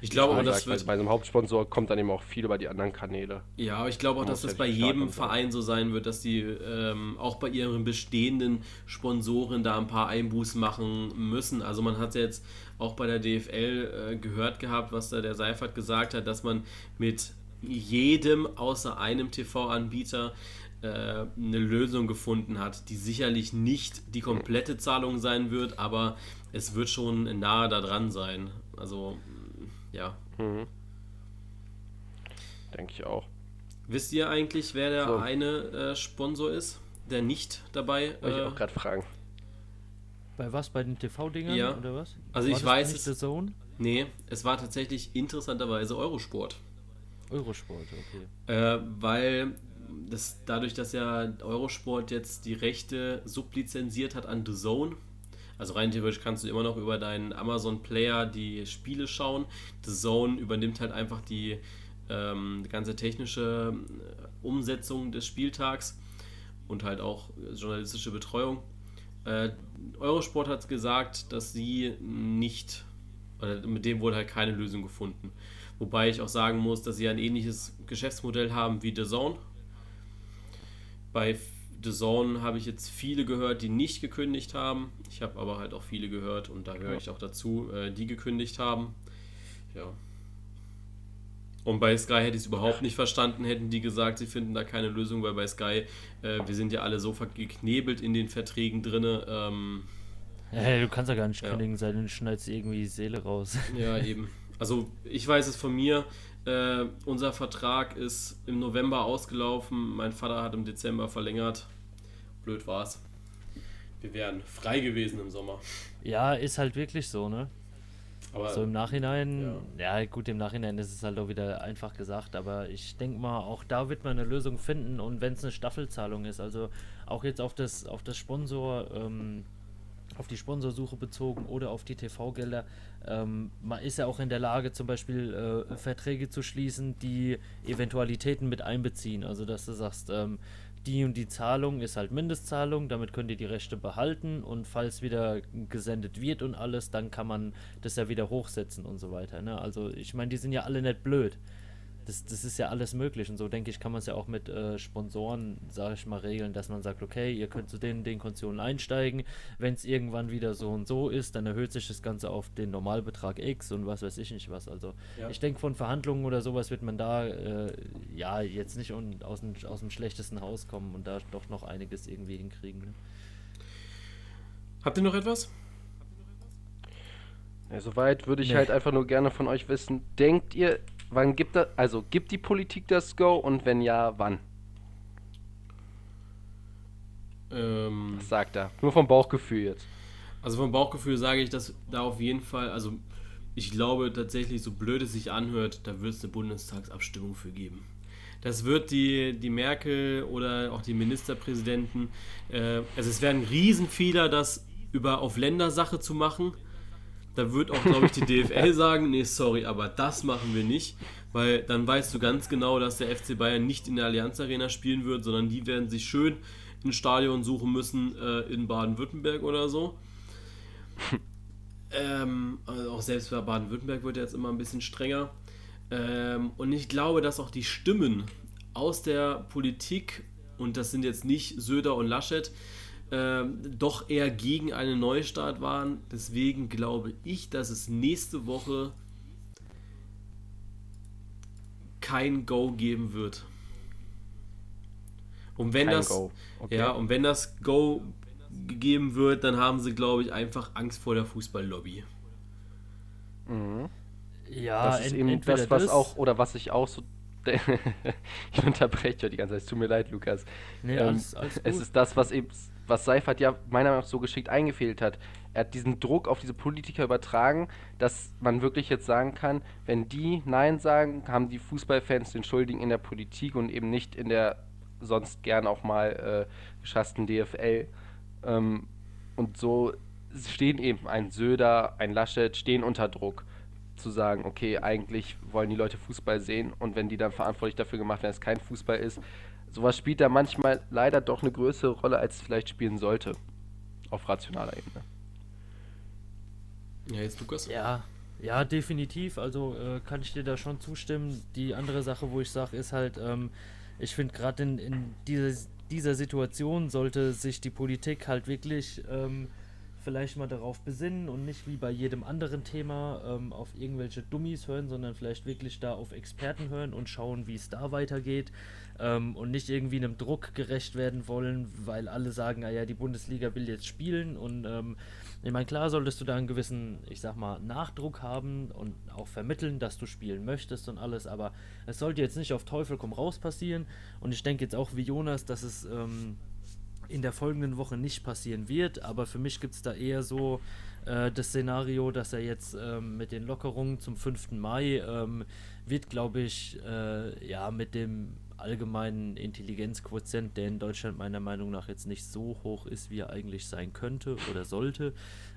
Ich glaube auch, dass bei, bei einem Hauptsponsor kommt dann eben auch viel über die anderen Kanäle. Ja, aber ich glaube auch, dass das bei jedem Verein so sein wird, dass die ähm, auch bei ihren bestehenden Sponsoren da ein paar Einbußen machen müssen. Also man hat jetzt auch bei der DFL äh, gehört gehabt, was da der Seifert gesagt hat, dass man mit jedem außer einem TV-Anbieter äh, eine Lösung gefunden hat, die sicherlich nicht die komplette Zahlung sein wird, aber es wird schon nahe daran sein. Also ja. Mhm. Denke ich auch. Wisst ihr eigentlich, wer der so. eine äh, Sponsor ist, der nicht dabei? Wollte äh, ich auch gerade fragen. Bei was? Bei den TV-Dingern ja. oder was? Also war ich weiß es. The Zone? Nee, es war tatsächlich interessanterweise Eurosport. Eurosport, okay. Äh, weil das, dadurch, dass ja Eurosport jetzt die Rechte sublizenziert hat an The Zone, also rein theoretisch kannst du immer noch über deinen Amazon Player die Spiele schauen. The Zone übernimmt halt einfach die ähm, ganze technische äh, Umsetzung des Spieltags und halt auch journalistische Betreuung. Äh, Eurosport hat gesagt, dass sie nicht, oder mit dem wurde halt keine Lösung gefunden. Wobei ich auch sagen muss, dass sie ein ähnliches Geschäftsmodell haben wie The Zone. Bei The Zone habe ich jetzt viele gehört, die nicht gekündigt haben. Ich habe aber halt auch viele gehört und da gehöre ja. ich auch dazu, äh, die gekündigt haben. Ja. Und bei Sky hätte ich es überhaupt nicht verstanden, hätten die gesagt, sie finden da keine Lösung, weil bei Sky, äh, wir sind ja alle so geknebelt in den Verträgen drin. Ähm, hey, du kannst ja gar nicht ja. kündigen, sei denn du schneidest irgendwie die Seele raus. Ja, eben. Also ich weiß es von mir, äh, unser Vertrag ist im November ausgelaufen, mein Vater hat im Dezember verlängert. Blöd war's. Wir wären frei gewesen im Sommer. Ja, ist halt wirklich so, ne? Aber so im Nachhinein, ja. ja. gut, im Nachhinein ist es halt auch wieder einfach gesagt, aber ich denke mal, auch da wird man eine Lösung finden und wenn es eine Staffelzahlung ist, also auch jetzt auf das, auf das Sponsor, ähm, auf die Sponsorsuche bezogen oder auf die TV-Gelder. Ähm, man ist ja auch in der Lage, zum Beispiel äh, Verträge zu schließen, die Eventualitäten mit einbeziehen. Also, dass du sagst, ähm, die und die Zahlung ist halt Mindestzahlung, damit könnt ihr die Rechte behalten und falls wieder gesendet wird und alles, dann kann man das ja wieder hochsetzen und so weiter. Ne? Also, ich meine, die sind ja alle nicht blöd das, das ist ja alles möglich. Und so denke ich, kann man es ja auch mit äh, Sponsoren, sage ich mal, regeln, dass man sagt, okay, ihr könnt zu den, den Konditionen einsteigen. Wenn es irgendwann wieder so und so ist, dann erhöht sich das Ganze auf den Normalbetrag X und was weiß ich nicht was. Also ja. ich denke, von Verhandlungen oder sowas wird man da äh, ja jetzt nicht un, aus, dem, aus dem schlechtesten Haus kommen und da doch noch einiges irgendwie hinkriegen. Ne? Habt ihr noch etwas? Ja, soweit würde ich nee. halt einfach nur gerne von euch wissen, denkt ihr, wann gibt das, also gibt die Politik das Go und wenn ja, wann? Ähm, Was sagt er? Nur vom Bauchgefühl jetzt. Also vom Bauchgefühl sage ich, dass da auf jeden Fall, also ich glaube tatsächlich, so blöd es sich anhört, da wird es eine Bundestagsabstimmung für geben. Das wird die, die Merkel oder auch die Ministerpräsidenten, äh, also es wäre ein Riesenfehler, das über auf Ländersache zu machen da wird auch, glaube ich, die DFL sagen, nee, sorry, aber das machen wir nicht, weil dann weißt du ganz genau, dass der FC Bayern nicht in der Allianz Arena spielen wird, sondern die werden sich schön ein Stadion suchen müssen äh, in Baden-Württemberg oder so. ähm, also auch selbst bei Baden-Württemberg wird jetzt immer ein bisschen strenger. Ähm, und ich glaube, dass auch die Stimmen aus der Politik, und das sind jetzt nicht Söder und Laschet, ähm, doch eher gegen einen Neustart waren. Deswegen glaube ich, dass es nächste Woche kein Go geben wird. Und wenn kein das okay. ja, und wenn das Go gegeben wird, dann haben sie, glaube ich, einfach Angst vor der Fußballlobby. Mhm. Ja, das ist eben das, was das auch, oder was ich auch so ich unterbreche ja die ganze Zeit, es tut mir leid, Lukas. Nee, ähm, alles, alles es ist das, was eben was Seifert ja meiner Meinung nach so geschickt eingefehlt hat. Er hat diesen Druck auf diese Politiker übertragen, dass man wirklich jetzt sagen kann, wenn die Nein sagen, haben die Fußballfans den Schuldigen in der Politik und eben nicht in der sonst gern auch mal äh, geschassten DFL. Ähm, und so stehen eben ein Söder, ein Laschet, stehen unter Druck zu sagen, okay, eigentlich wollen die Leute Fußball sehen und wenn die dann verantwortlich dafür gemacht werden, dass es kein Fußball ist, sowas spielt da manchmal leider doch eine größere Rolle, als es vielleicht spielen sollte. Auf rationaler Ebene. Ja, jetzt Lukas. Ja, ja, definitiv. Also äh, kann ich dir da schon zustimmen. Die andere Sache, wo ich sage, ist halt, ähm, ich finde gerade in, in dieser, dieser Situation sollte sich die Politik halt wirklich ähm, vielleicht mal darauf besinnen und nicht wie bei jedem anderen Thema ähm, auf irgendwelche Dummies hören, sondern vielleicht wirklich da auf Experten hören und schauen, wie es da weitergeht ähm, und nicht irgendwie einem Druck gerecht werden wollen, weil alle sagen, ah ja, die Bundesliga will jetzt spielen und ähm, ich meine, klar solltest du da einen gewissen, ich sag mal, Nachdruck haben und auch vermitteln, dass du spielen möchtest und alles, aber es sollte jetzt nicht auf Teufel komm raus passieren. Und ich denke jetzt auch wie Jonas, dass es ähm, in der folgenden Woche nicht passieren wird, aber für mich gibt es da eher so äh, das Szenario, dass er jetzt ähm, mit den Lockerungen zum 5. Mai ähm, wird, glaube ich, äh, ja, mit dem allgemeinen Intelligenzquotient, der in Deutschland meiner Meinung nach jetzt nicht so hoch ist, wie er eigentlich sein könnte oder sollte,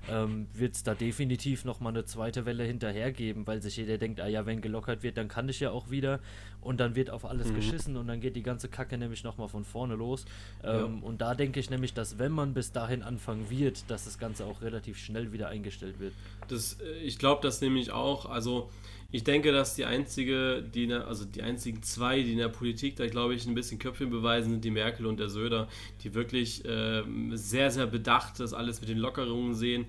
ähm, wird es da definitiv nochmal eine zweite Welle hinterhergeben, weil sich jeder denkt, ah ja, wenn gelockert wird, dann kann ich ja auch wieder und dann wird auf alles mhm. geschissen und dann geht die ganze Kacke nämlich nochmal von vorne los. Ähm, ja. Und da denke ich nämlich, dass wenn man bis dahin anfangen wird, dass das Ganze auch relativ schnell wieder eingestellt wird. Das, äh, ich glaube das nämlich auch, also ich denke, dass die einzige, die der, also die einzigen zwei, die in der Politik da, glaube ich, ein bisschen Köpfchen beweisen, sind die Merkel und der Söder, die wirklich äh, sehr, sehr bedacht das alles mit den Lockerungen sehen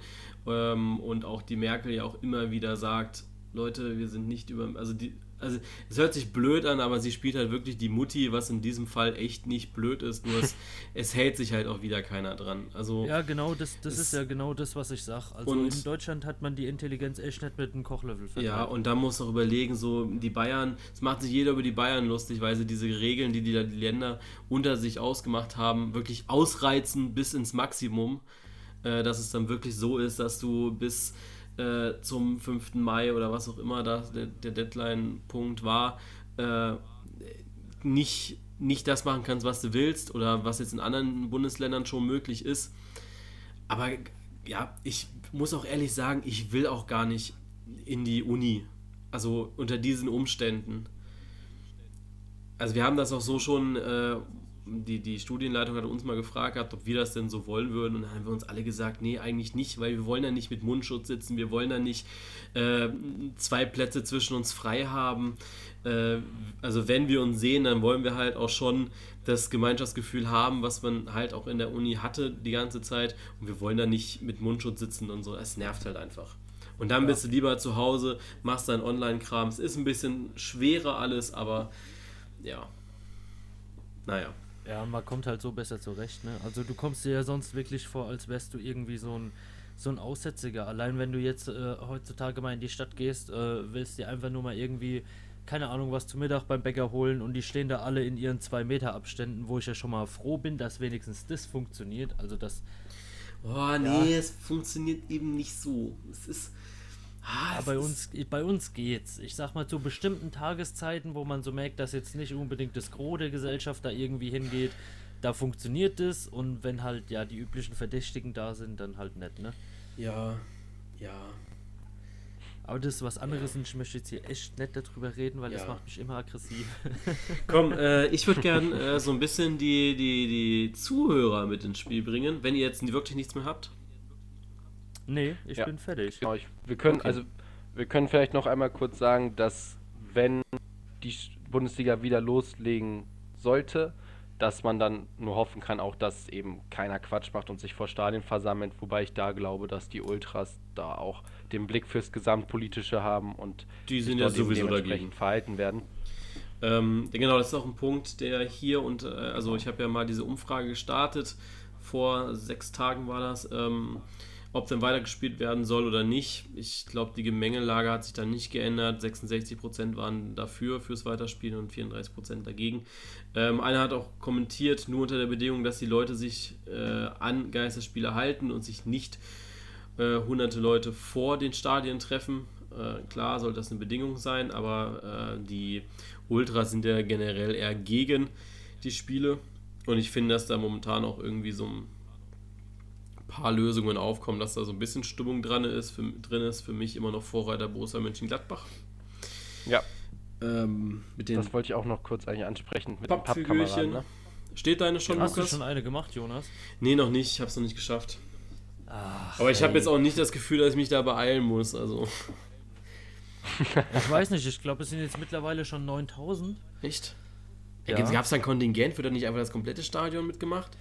ähm, und auch die Merkel ja auch immer wieder sagt, Leute, wir sind nicht über, also die, also es hört sich blöd an, aber sie spielt halt wirklich die Mutti, was in diesem Fall echt nicht blöd ist, nur es, es hält sich halt auch wieder keiner dran. Also ja, genau, das, das ist ja genau das, was ich sage. Also in Deutschland hat man die Intelligenz echt nicht mit einem Kochlöffel verteilt. Ja, und da muss auch überlegen, so die Bayern, es macht sich jeder über die Bayern lustig, weil sie diese Regeln, die die Länder unter sich ausgemacht haben, wirklich ausreizen bis ins Maximum, äh, dass es dann wirklich so ist, dass du bis äh, zum 5. Mai oder was auch immer da der, der Deadline-Punkt war, äh, nicht, nicht das machen kannst, was du willst oder was jetzt in anderen Bundesländern schon möglich ist. Aber ja, ich muss auch ehrlich sagen, ich will auch gar nicht in die Uni. Also unter diesen Umständen. Also wir haben das auch so schon äh, die, die Studienleitung hat uns mal gefragt gehabt, ob wir das denn so wollen würden. Und dann haben wir uns alle gesagt, nee, eigentlich nicht, weil wir wollen ja nicht mit Mundschutz sitzen, wir wollen ja nicht äh, zwei Plätze zwischen uns frei haben. Äh, also wenn wir uns sehen, dann wollen wir halt auch schon das Gemeinschaftsgefühl haben, was man halt auch in der Uni hatte die ganze Zeit. Und wir wollen da nicht mit Mundschutz sitzen und so. Es nervt halt einfach. Und dann ja. bist du lieber zu Hause, machst deinen Online-Kram. Es ist ein bisschen schwerer alles, aber ja. Naja. Ja, man kommt halt so besser zurecht, ne? Also du kommst dir ja sonst wirklich vor, als wärst du irgendwie so ein so ein Aussätziger. Allein wenn du jetzt äh, heutzutage mal in die Stadt gehst, äh, willst dir einfach nur mal irgendwie, keine Ahnung, was zu Mittag beim Bäcker holen und die stehen da alle in ihren 2 Meter Abständen, wo ich ja schon mal froh bin, dass wenigstens das funktioniert. Also das. Oh nee, ja. es funktioniert eben nicht so. Es ist. Ah, bei uns, bei uns geht's. Ich sag mal, zu bestimmten Tageszeiten, wo man so merkt, dass jetzt nicht unbedingt das Gros der Gesellschaft da irgendwie hingeht, da funktioniert es und wenn halt ja die üblichen Verdächtigen da sind, dann halt nicht, ne? Ja, ja. Aber das ist was anderes ja. und ich möchte jetzt hier echt nicht darüber reden, weil ja. das macht mich immer aggressiv. Komm, äh, ich würde gern äh, so ein bisschen die, die, die Zuhörer mit ins Spiel bringen, wenn ihr jetzt wirklich nichts mehr habt. Nee, ich ja. bin fertig. Genau, ich, wir können okay. also wir können vielleicht noch einmal kurz sagen, dass wenn die Bundesliga wieder loslegen sollte, dass man dann nur hoffen kann, auch dass eben keiner Quatsch macht und sich vor Stadien versammelt, wobei ich da glaube, dass die Ultras da auch den Blick fürs Gesamtpolitische haben und die sind ja sowieso dagegen verhalten werden. Ähm, genau, das ist auch ein Punkt, der hier und äh, also ich habe ja mal diese Umfrage gestartet vor sechs Tagen war das. Ähm, ob denn weitergespielt werden soll oder nicht. Ich glaube, die Gemengelage hat sich dann nicht geändert. 66% waren dafür, fürs Weiterspielen und 34% dagegen. Ähm, einer hat auch kommentiert, nur unter der Bedingung, dass die Leute sich äh, an Geisterspiele halten und sich nicht äh, hunderte Leute vor den Stadien treffen. Äh, klar soll das eine Bedingung sein, aber äh, die Ultras sind ja generell eher gegen die Spiele. Und ich finde, dass da momentan auch irgendwie so ein paar Lösungen aufkommen, dass da so ein bisschen Stimmung dran ist, für, drin ist. Für mich immer noch Vorreiter Borussia Mönchengladbach. Ja. Ähm, mit den das wollte ich auch noch kurz eigentlich ansprechen mit den Pappkameraden. Ne? Steht deine schon, Hast Lukas? du schon eine gemacht, Jonas? Nee, noch nicht. Ich habe es noch nicht geschafft. Ach, Aber ich habe jetzt auch nicht das Gefühl, dass ich mich da beeilen muss. Also. ich weiß nicht. Ich glaube, es sind jetzt mittlerweile schon 9000. Echt? Ja. Gab es da ein Kontingent? Wird da nicht einfach das komplette Stadion mitgemacht?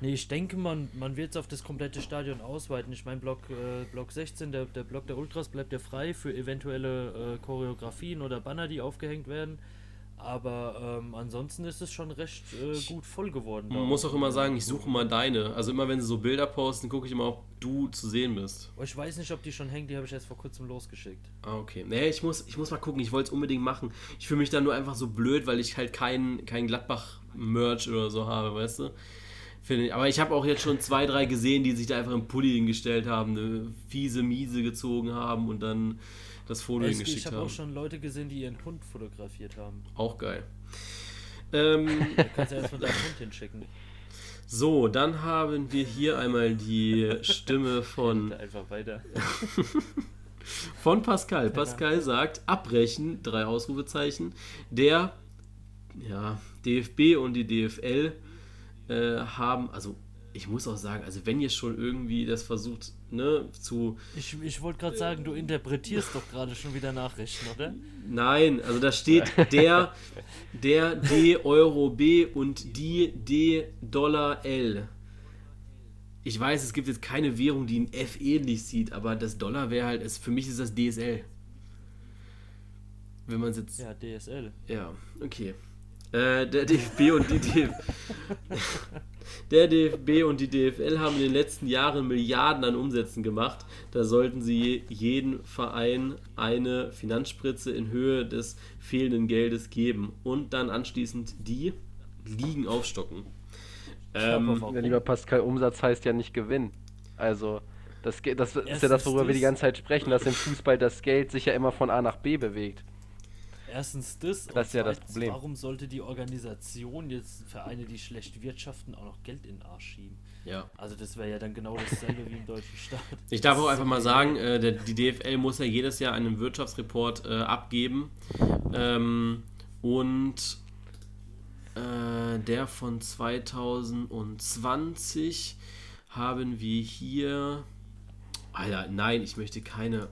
Nee, ich denke, man, man wird es auf das komplette Stadion ausweiten. Ich meine, Block, äh, Block 16, der, der Block der Ultras bleibt ja frei für eventuelle äh, Choreografien oder Banner, die aufgehängt werden. Aber ähm, ansonsten ist es schon recht äh, gut voll geworden. Man muss auch immer sagen, ich suche mal deine. Also immer wenn sie so Bilder posten, gucke ich immer, ob du zu sehen bist. Oh, ich weiß nicht, ob die schon hängt, die habe ich erst vor kurzem losgeschickt. Ah, okay. Nee, ich muss, ich muss mal gucken, ich wollte es unbedingt machen. Ich fühle mich dann nur einfach so blöd, weil ich halt kein, kein Gladbach-Merch oder so habe, weißt du? Ich. Aber ich habe auch jetzt schon zwei, drei gesehen, die sich da einfach im Pulli hingestellt haben, eine fiese Miese gezogen haben und dann das Foto es, hingeschickt ich hab haben. Ich habe auch schon Leute gesehen, die ihren Hund fotografiert haben. Auch geil. Ähm, du kannst ja erstmal deinen Hund hinschicken. So, dann haben wir hier einmal die Stimme von. Einfach weiter. von Pascal. Pascal sagt: Abbrechen, drei Ausrufezeichen. Der ja, DFB und die DFL äh, haben, also ich muss auch sagen, also wenn ihr schon irgendwie das versucht, ne, zu. Ich, ich wollte gerade sagen, du interpretierst doch gerade schon wieder Nachrichten, oder? Nein, also da steht der, der D Euro B und die D Dollar L. Ich weiß, es gibt jetzt keine Währung, die ein F ähnlich sieht, aber das Dollar wäre halt, ist, für mich ist das DSL. Wenn man es jetzt. Ja, DSL. Ja, okay. Äh, der DFB und die DFL. Der DFB und die DFL haben in den letzten Jahren Milliarden an Umsätzen gemacht. Da sollten sie jeden Verein eine Finanzspritze in Höhe des fehlenden Geldes geben und dann anschließend die Ligen aufstocken. Ähm, ja, lieber Pascal, Umsatz heißt ja nicht Gewinn. Also, das, das ist ja das, worüber wir die ganze Zeit sprechen, dass im Fußball das Geld sich ja immer von A nach B bewegt. Erstens das. Das ist ja das Problem. Warum sollte die Organisation jetzt Vereine, die schlecht wirtschaften, auch noch Geld in den Arsch schieben? Ja. Also das wäre ja dann genau dasselbe wie im deutschen Staat. Ich darf auch einfach mal sagen, äh, der, die DFL muss ja jedes Jahr einen Wirtschaftsreport äh, abgeben. Ähm, und äh, der von 2020 haben wir hier. Alter, nein, ich möchte keine.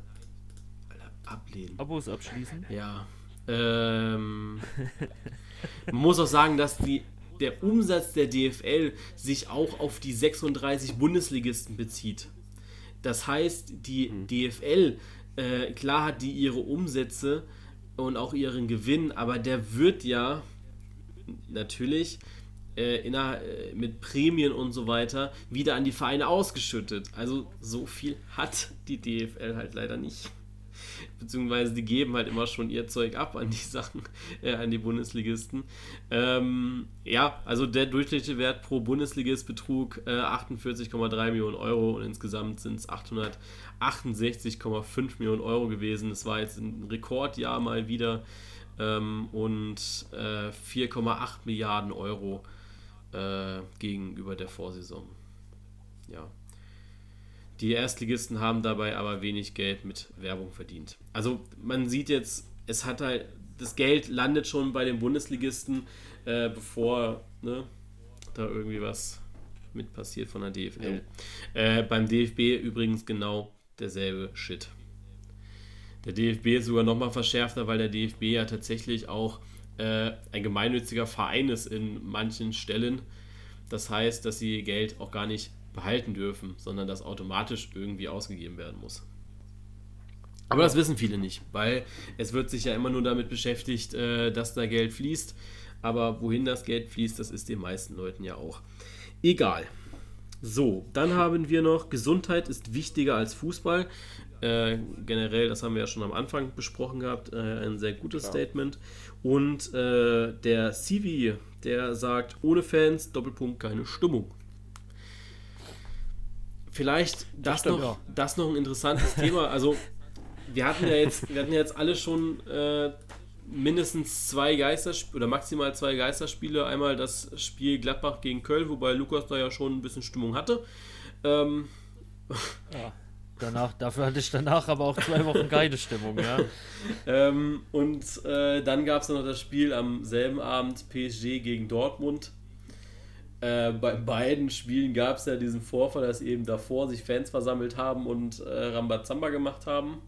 Alter, ablehnen. Abos abschließen? Ja. Ähm, man muss auch sagen, dass die, der Umsatz der DFL sich auch auf die 36 Bundesligisten bezieht. Das heißt, die mhm. DFL, äh, klar hat die ihre Umsätze und auch ihren Gewinn, aber der wird ja natürlich äh, in äh, mit Prämien und so weiter wieder an die Vereine ausgeschüttet. Also so viel hat die DFL halt leider nicht beziehungsweise die geben halt immer schon ihr Zeug ab an die Sachen, äh, an die Bundesligisten. Ähm, ja, also der durchschnittliche Wert pro Bundesligist betrug äh, 48,3 Millionen Euro und insgesamt sind es 868,5 Millionen Euro gewesen. Es war jetzt ein Rekordjahr mal wieder ähm, und äh, 4,8 Milliarden Euro äh, gegenüber der Vorsaison. Ja. Die Erstligisten haben dabei aber wenig Geld mit Werbung verdient. Also man sieht jetzt, es hat halt, das Geld landet schon bei den Bundesligisten, äh, bevor ne, da irgendwie was mit passiert von der DFL. Ja. Äh, beim DFB übrigens genau derselbe Shit. Der DFB ist sogar nochmal verschärfter, weil der DFB ja tatsächlich auch äh, ein gemeinnütziger Verein ist in manchen Stellen. Das heißt, dass sie Geld auch gar nicht behalten dürfen, sondern das automatisch irgendwie ausgegeben werden muss. Aber das wissen viele nicht, weil es wird sich ja immer nur damit beschäftigt, äh, dass da Geld fließt. Aber wohin das Geld fließt, das ist den meisten Leuten ja auch egal. So, dann haben wir noch, Gesundheit ist wichtiger als Fußball. Äh, generell, das haben wir ja schon am Anfang besprochen gehabt, äh, ein sehr gutes Klar. Statement. Und äh, der CV, der sagt, ohne Fans, Doppelpunkt, keine Stimmung. Vielleicht das, das noch, ja. das noch ein interessantes Thema. Also, wir hatten ja jetzt, wir hatten ja jetzt alle schon äh, mindestens zwei Geisterspiele oder maximal zwei Geisterspiele. Einmal das Spiel Gladbach gegen Köln, wobei Lukas da ja schon ein bisschen Stimmung hatte. Ähm, ja. Danach, dafür hatte ich danach aber auch zwei Wochen geile Stimmung, ja. ähm, und äh, dann gab es noch das Spiel am selben Abend PSG gegen Dortmund. Äh, bei beiden Spielen gab es ja diesen Vorfall, dass eben davor sich Fans versammelt haben und äh, Rambazamba gemacht haben.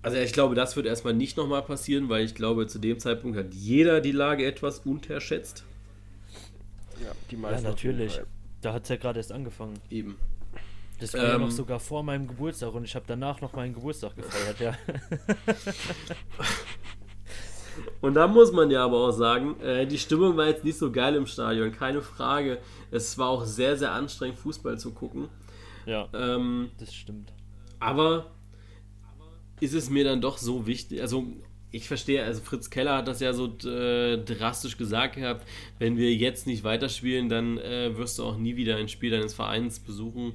Also ich glaube, das wird erstmal nicht nochmal passieren, weil ich glaube, zu dem Zeitpunkt hat jeder die Lage etwas unterschätzt. Ja, die meisten. Ja, natürlich. Da hat es ja gerade erst angefangen. Eben. Das war ähm, ja noch ähm, sogar vor meinem Geburtstag und ich habe danach noch meinen Geburtstag gefeiert, ja. und da muss man ja aber auch sagen, äh, die Stimmung war jetzt nicht so geil im Stadion, keine Frage. Es war auch sehr, sehr anstrengend, Fußball zu gucken. Ja, ähm, das stimmt. Aber ist es mir dann doch so wichtig, also ich verstehe, also Fritz Keller hat das ja so äh, drastisch gesagt gehabt, wenn wir jetzt nicht weiterspielen, dann äh, wirst du auch nie wieder ein Spiel deines Vereins besuchen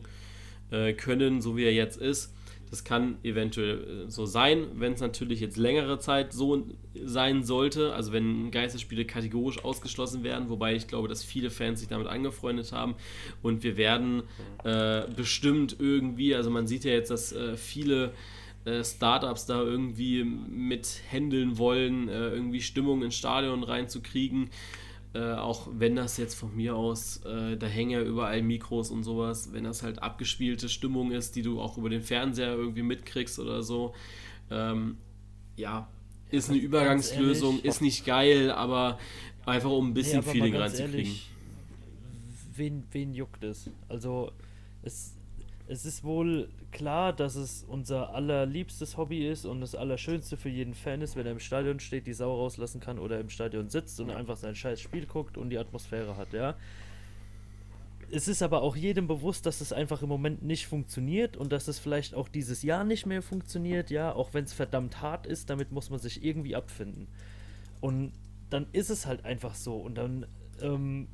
äh, können, so wie er jetzt ist. Das kann eventuell äh, so sein, wenn es natürlich jetzt längere Zeit so sein sollte, also wenn Geisterspiele kategorisch ausgeschlossen werden, wobei ich glaube, dass viele Fans sich damit angefreundet haben und wir werden äh, bestimmt irgendwie, also man sieht ja jetzt, dass äh, viele äh, Startups da irgendwie mit händeln wollen, äh, irgendwie Stimmung ins Stadion reinzukriegen. Äh, auch wenn das jetzt von mir aus, äh, da hängen ja überall Mikros und sowas, wenn das halt abgespielte Stimmung ist, die du auch über den Fernseher irgendwie mitkriegst oder so. Ähm, ja, ist eine Übergangslösung, ehrlich, ist nicht geil, aber einfach um ein bisschen nee, Feeling reinzukriegen. wen, wen juckt es? Also, es, es ist wohl klar, dass es unser allerliebstes Hobby ist und das Allerschönste für jeden Fan ist, wenn er im Stadion steht, die Sau rauslassen kann oder im Stadion sitzt und einfach sein scheiß Spiel guckt und die Atmosphäre hat, ja. Es ist aber auch jedem bewusst, dass es einfach im Moment nicht funktioniert und dass es vielleicht auch dieses Jahr nicht mehr funktioniert, ja, auch wenn es verdammt hart ist, damit muss man sich irgendwie abfinden. Und dann ist es halt einfach so und dann ähm,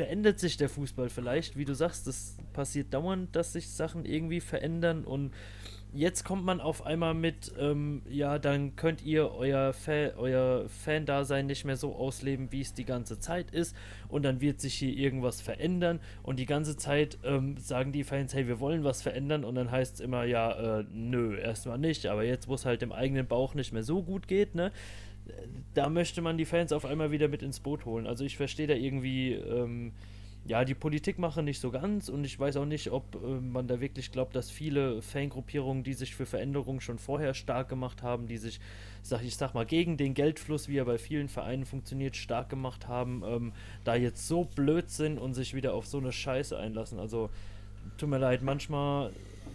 verändert sich der Fußball vielleicht, wie du sagst, das passiert dauernd, dass sich Sachen irgendwie verändern. Und jetzt kommt man auf einmal mit, ähm, ja, dann könnt ihr euer, Fa euer Fan-Dasein nicht mehr so ausleben, wie es die ganze Zeit ist. Und dann wird sich hier irgendwas verändern. Und die ganze Zeit ähm, sagen die Fans, hey, wir wollen was verändern. Und dann heißt es immer, ja, äh, nö, erstmal nicht, aber jetzt, wo es halt im eigenen Bauch nicht mehr so gut geht, ne, da möchte man die Fans auf einmal wieder mit ins Boot holen. Also ich verstehe da irgendwie, ähm, ja, die Politik mache nicht so ganz und ich weiß auch nicht, ob äh, man da wirklich glaubt, dass viele Fangruppierungen, die sich für Veränderungen schon vorher stark gemacht haben, die sich, sag ich sag mal, gegen den Geldfluss, wie er bei vielen Vereinen funktioniert, stark gemacht haben, ähm, da jetzt so blöd sind und sich wieder auf so eine Scheiße einlassen. Also tut mir leid, manchmal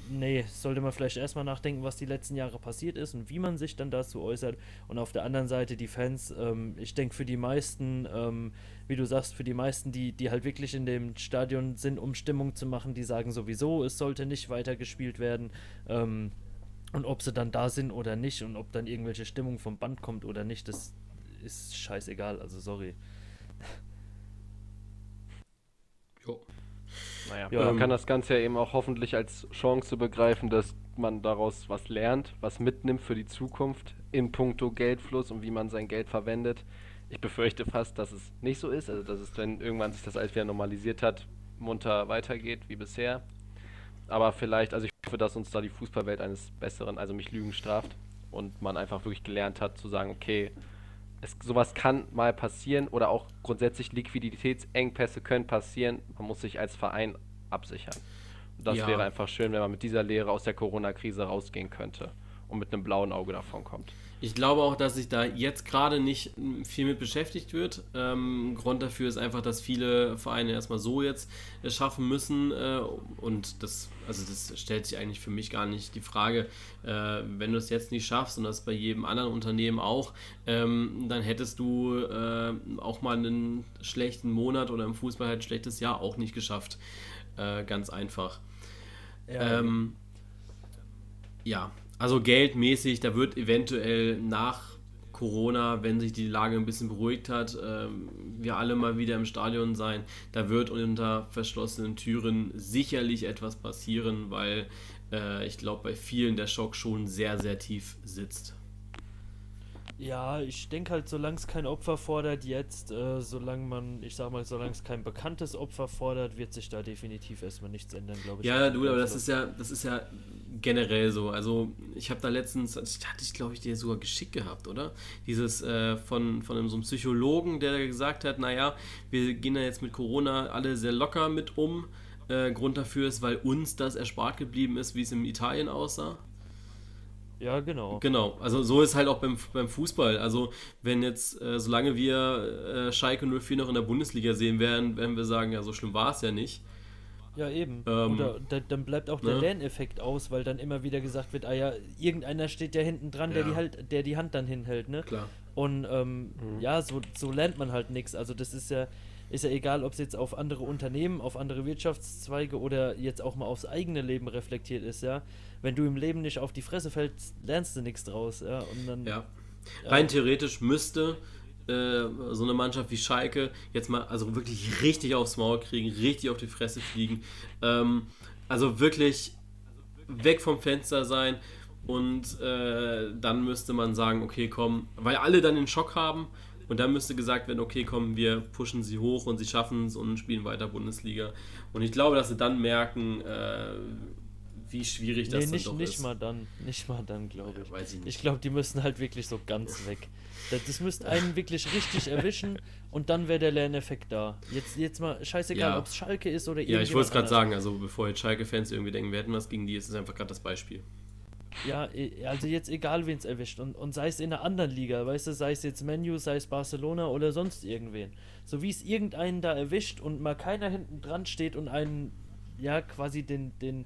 nee, sollte man vielleicht erstmal nachdenken, was die letzten Jahre passiert ist und wie man sich dann dazu äußert. Und auf der anderen Seite die Fans, ähm, ich denke für die meisten, ähm, wie du sagst, für die meisten, die, die halt wirklich in dem Stadion sind, um Stimmung zu machen, die sagen sowieso, es sollte nicht weiter gespielt werden. Ähm, und ob sie dann da sind oder nicht und ob dann irgendwelche Stimmung vom Band kommt oder nicht, das ist scheißegal, also sorry. Naja, ja, man ähm, kann das Ganze ja eben auch hoffentlich als Chance begreifen, dass man daraus was lernt, was mitnimmt für die Zukunft in puncto Geldfluss und wie man sein Geld verwendet. Ich befürchte fast, dass es nicht so ist, also dass es, wenn irgendwann sich das alles wieder normalisiert hat, munter weitergeht wie bisher. Aber vielleicht, also ich hoffe, dass uns da die Fußballwelt eines Besseren, also mich Lügen straft und man einfach wirklich gelernt hat zu sagen, okay, es, sowas kann mal passieren oder auch grundsätzlich Liquiditätsengpässe können passieren. Man muss sich als Verein absichern. Das ja. wäre einfach schön, wenn man mit dieser Lehre aus der Corona-Krise rausgehen könnte und mit einem blauen Auge davon kommt. Ich glaube auch, dass sich da jetzt gerade nicht viel mit beschäftigt wird. Ähm, Grund dafür ist einfach, dass viele Vereine erstmal so jetzt äh, schaffen müssen. Äh, und das, also das stellt sich eigentlich für mich gar nicht die Frage, äh, wenn du es jetzt nicht schaffst und das bei jedem anderen Unternehmen auch, ähm, dann hättest du äh, auch mal einen schlechten Monat oder im Fußball halt ein schlechtes Jahr auch nicht geschafft. Äh, ganz einfach. Ja. Ähm, ja, also geldmäßig, da wird eventuell nach Corona, wenn sich die Lage ein bisschen beruhigt hat, äh, wir alle mal wieder im Stadion sein. Da wird unter verschlossenen Türen sicherlich etwas passieren, weil äh, ich glaube, bei vielen der Schock schon sehr, sehr tief sitzt. Ja, ich denke halt, solange es kein Opfer fordert jetzt, äh, solange man, ich sag mal, solange es kein bekanntes Opfer fordert, wird sich da definitiv erstmal nichts ändern, glaube ich. Ja, du, aber das ist ja, das ist ja generell so. Also ich habe da letztens, das hatte ich glaube ich dir sogar geschickt gehabt, oder? Dieses äh, von, von einem, so einem Psychologen, der gesagt hat, naja, wir gehen da jetzt mit Corona alle sehr locker mit um. Äh, Grund dafür ist, weil uns das erspart geblieben ist, wie es in Italien aussah. Ja, genau. Genau, also so ist halt auch beim, beim Fußball. Also wenn jetzt, äh, solange wir äh, Schalke 04 noch in der Bundesliga sehen werden, werden wir sagen, ja, so schlimm war es ja nicht. Ja, eben. Ähm, Oder da, dann bleibt auch der ne? Lerneffekt aus, weil dann immer wieder gesagt wird, ah ja, irgendeiner steht ja hinten dran, ja. der, die halt, der die Hand dann hinhält, ne? Klar. Und ähm, mhm. ja, so, so lernt man halt nichts. Also das ist ja, ist ja egal, ob es jetzt auf andere Unternehmen, auf andere Wirtschaftszweige oder jetzt auch mal aufs eigene Leben reflektiert ist, ja. Wenn du im Leben nicht auf die Fresse fällst, lernst du nichts draus, ja. Und dann, ja. Rein theoretisch müsste äh, so eine Mannschaft wie Schalke jetzt mal also wirklich richtig aufs Maul kriegen, richtig auf die Fresse fliegen. Ähm, also wirklich weg vom Fenster sein und äh, dann müsste man sagen, okay, komm, weil alle dann den Schock haben und dann müsste gesagt werden, okay, komm, wir pushen sie hoch und sie schaffen es und spielen weiter Bundesliga. Und ich glaube, dass sie dann merken, äh, wie schwierig das nee, nicht, doch nicht ist. Mal dann, nicht mal dann, glaube ich. Ja, weiß ich ich glaube, die müssen halt wirklich so ganz weg. Das, das müsste einen wirklich richtig erwischen und dann wäre der Lerneffekt da. Jetzt, jetzt mal scheißegal, ja. ob es Schalke ist oder Ja, ich wollte es gerade sagen, also bevor jetzt Schalke-Fans irgendwie denken, wir hätten was gegen die, ist es einfach gerade das Beispiel. Ja, also jetzt egal, wen es erwischt. Und, und sei es in einer anderen Liga, weißt du, sei es jetzt Menu, sei es Barcelona oder sonst irgendwen. So wie es irgendeinen da erwischt und mal keiner hinten dran steht und einen, ja, quasi den, den,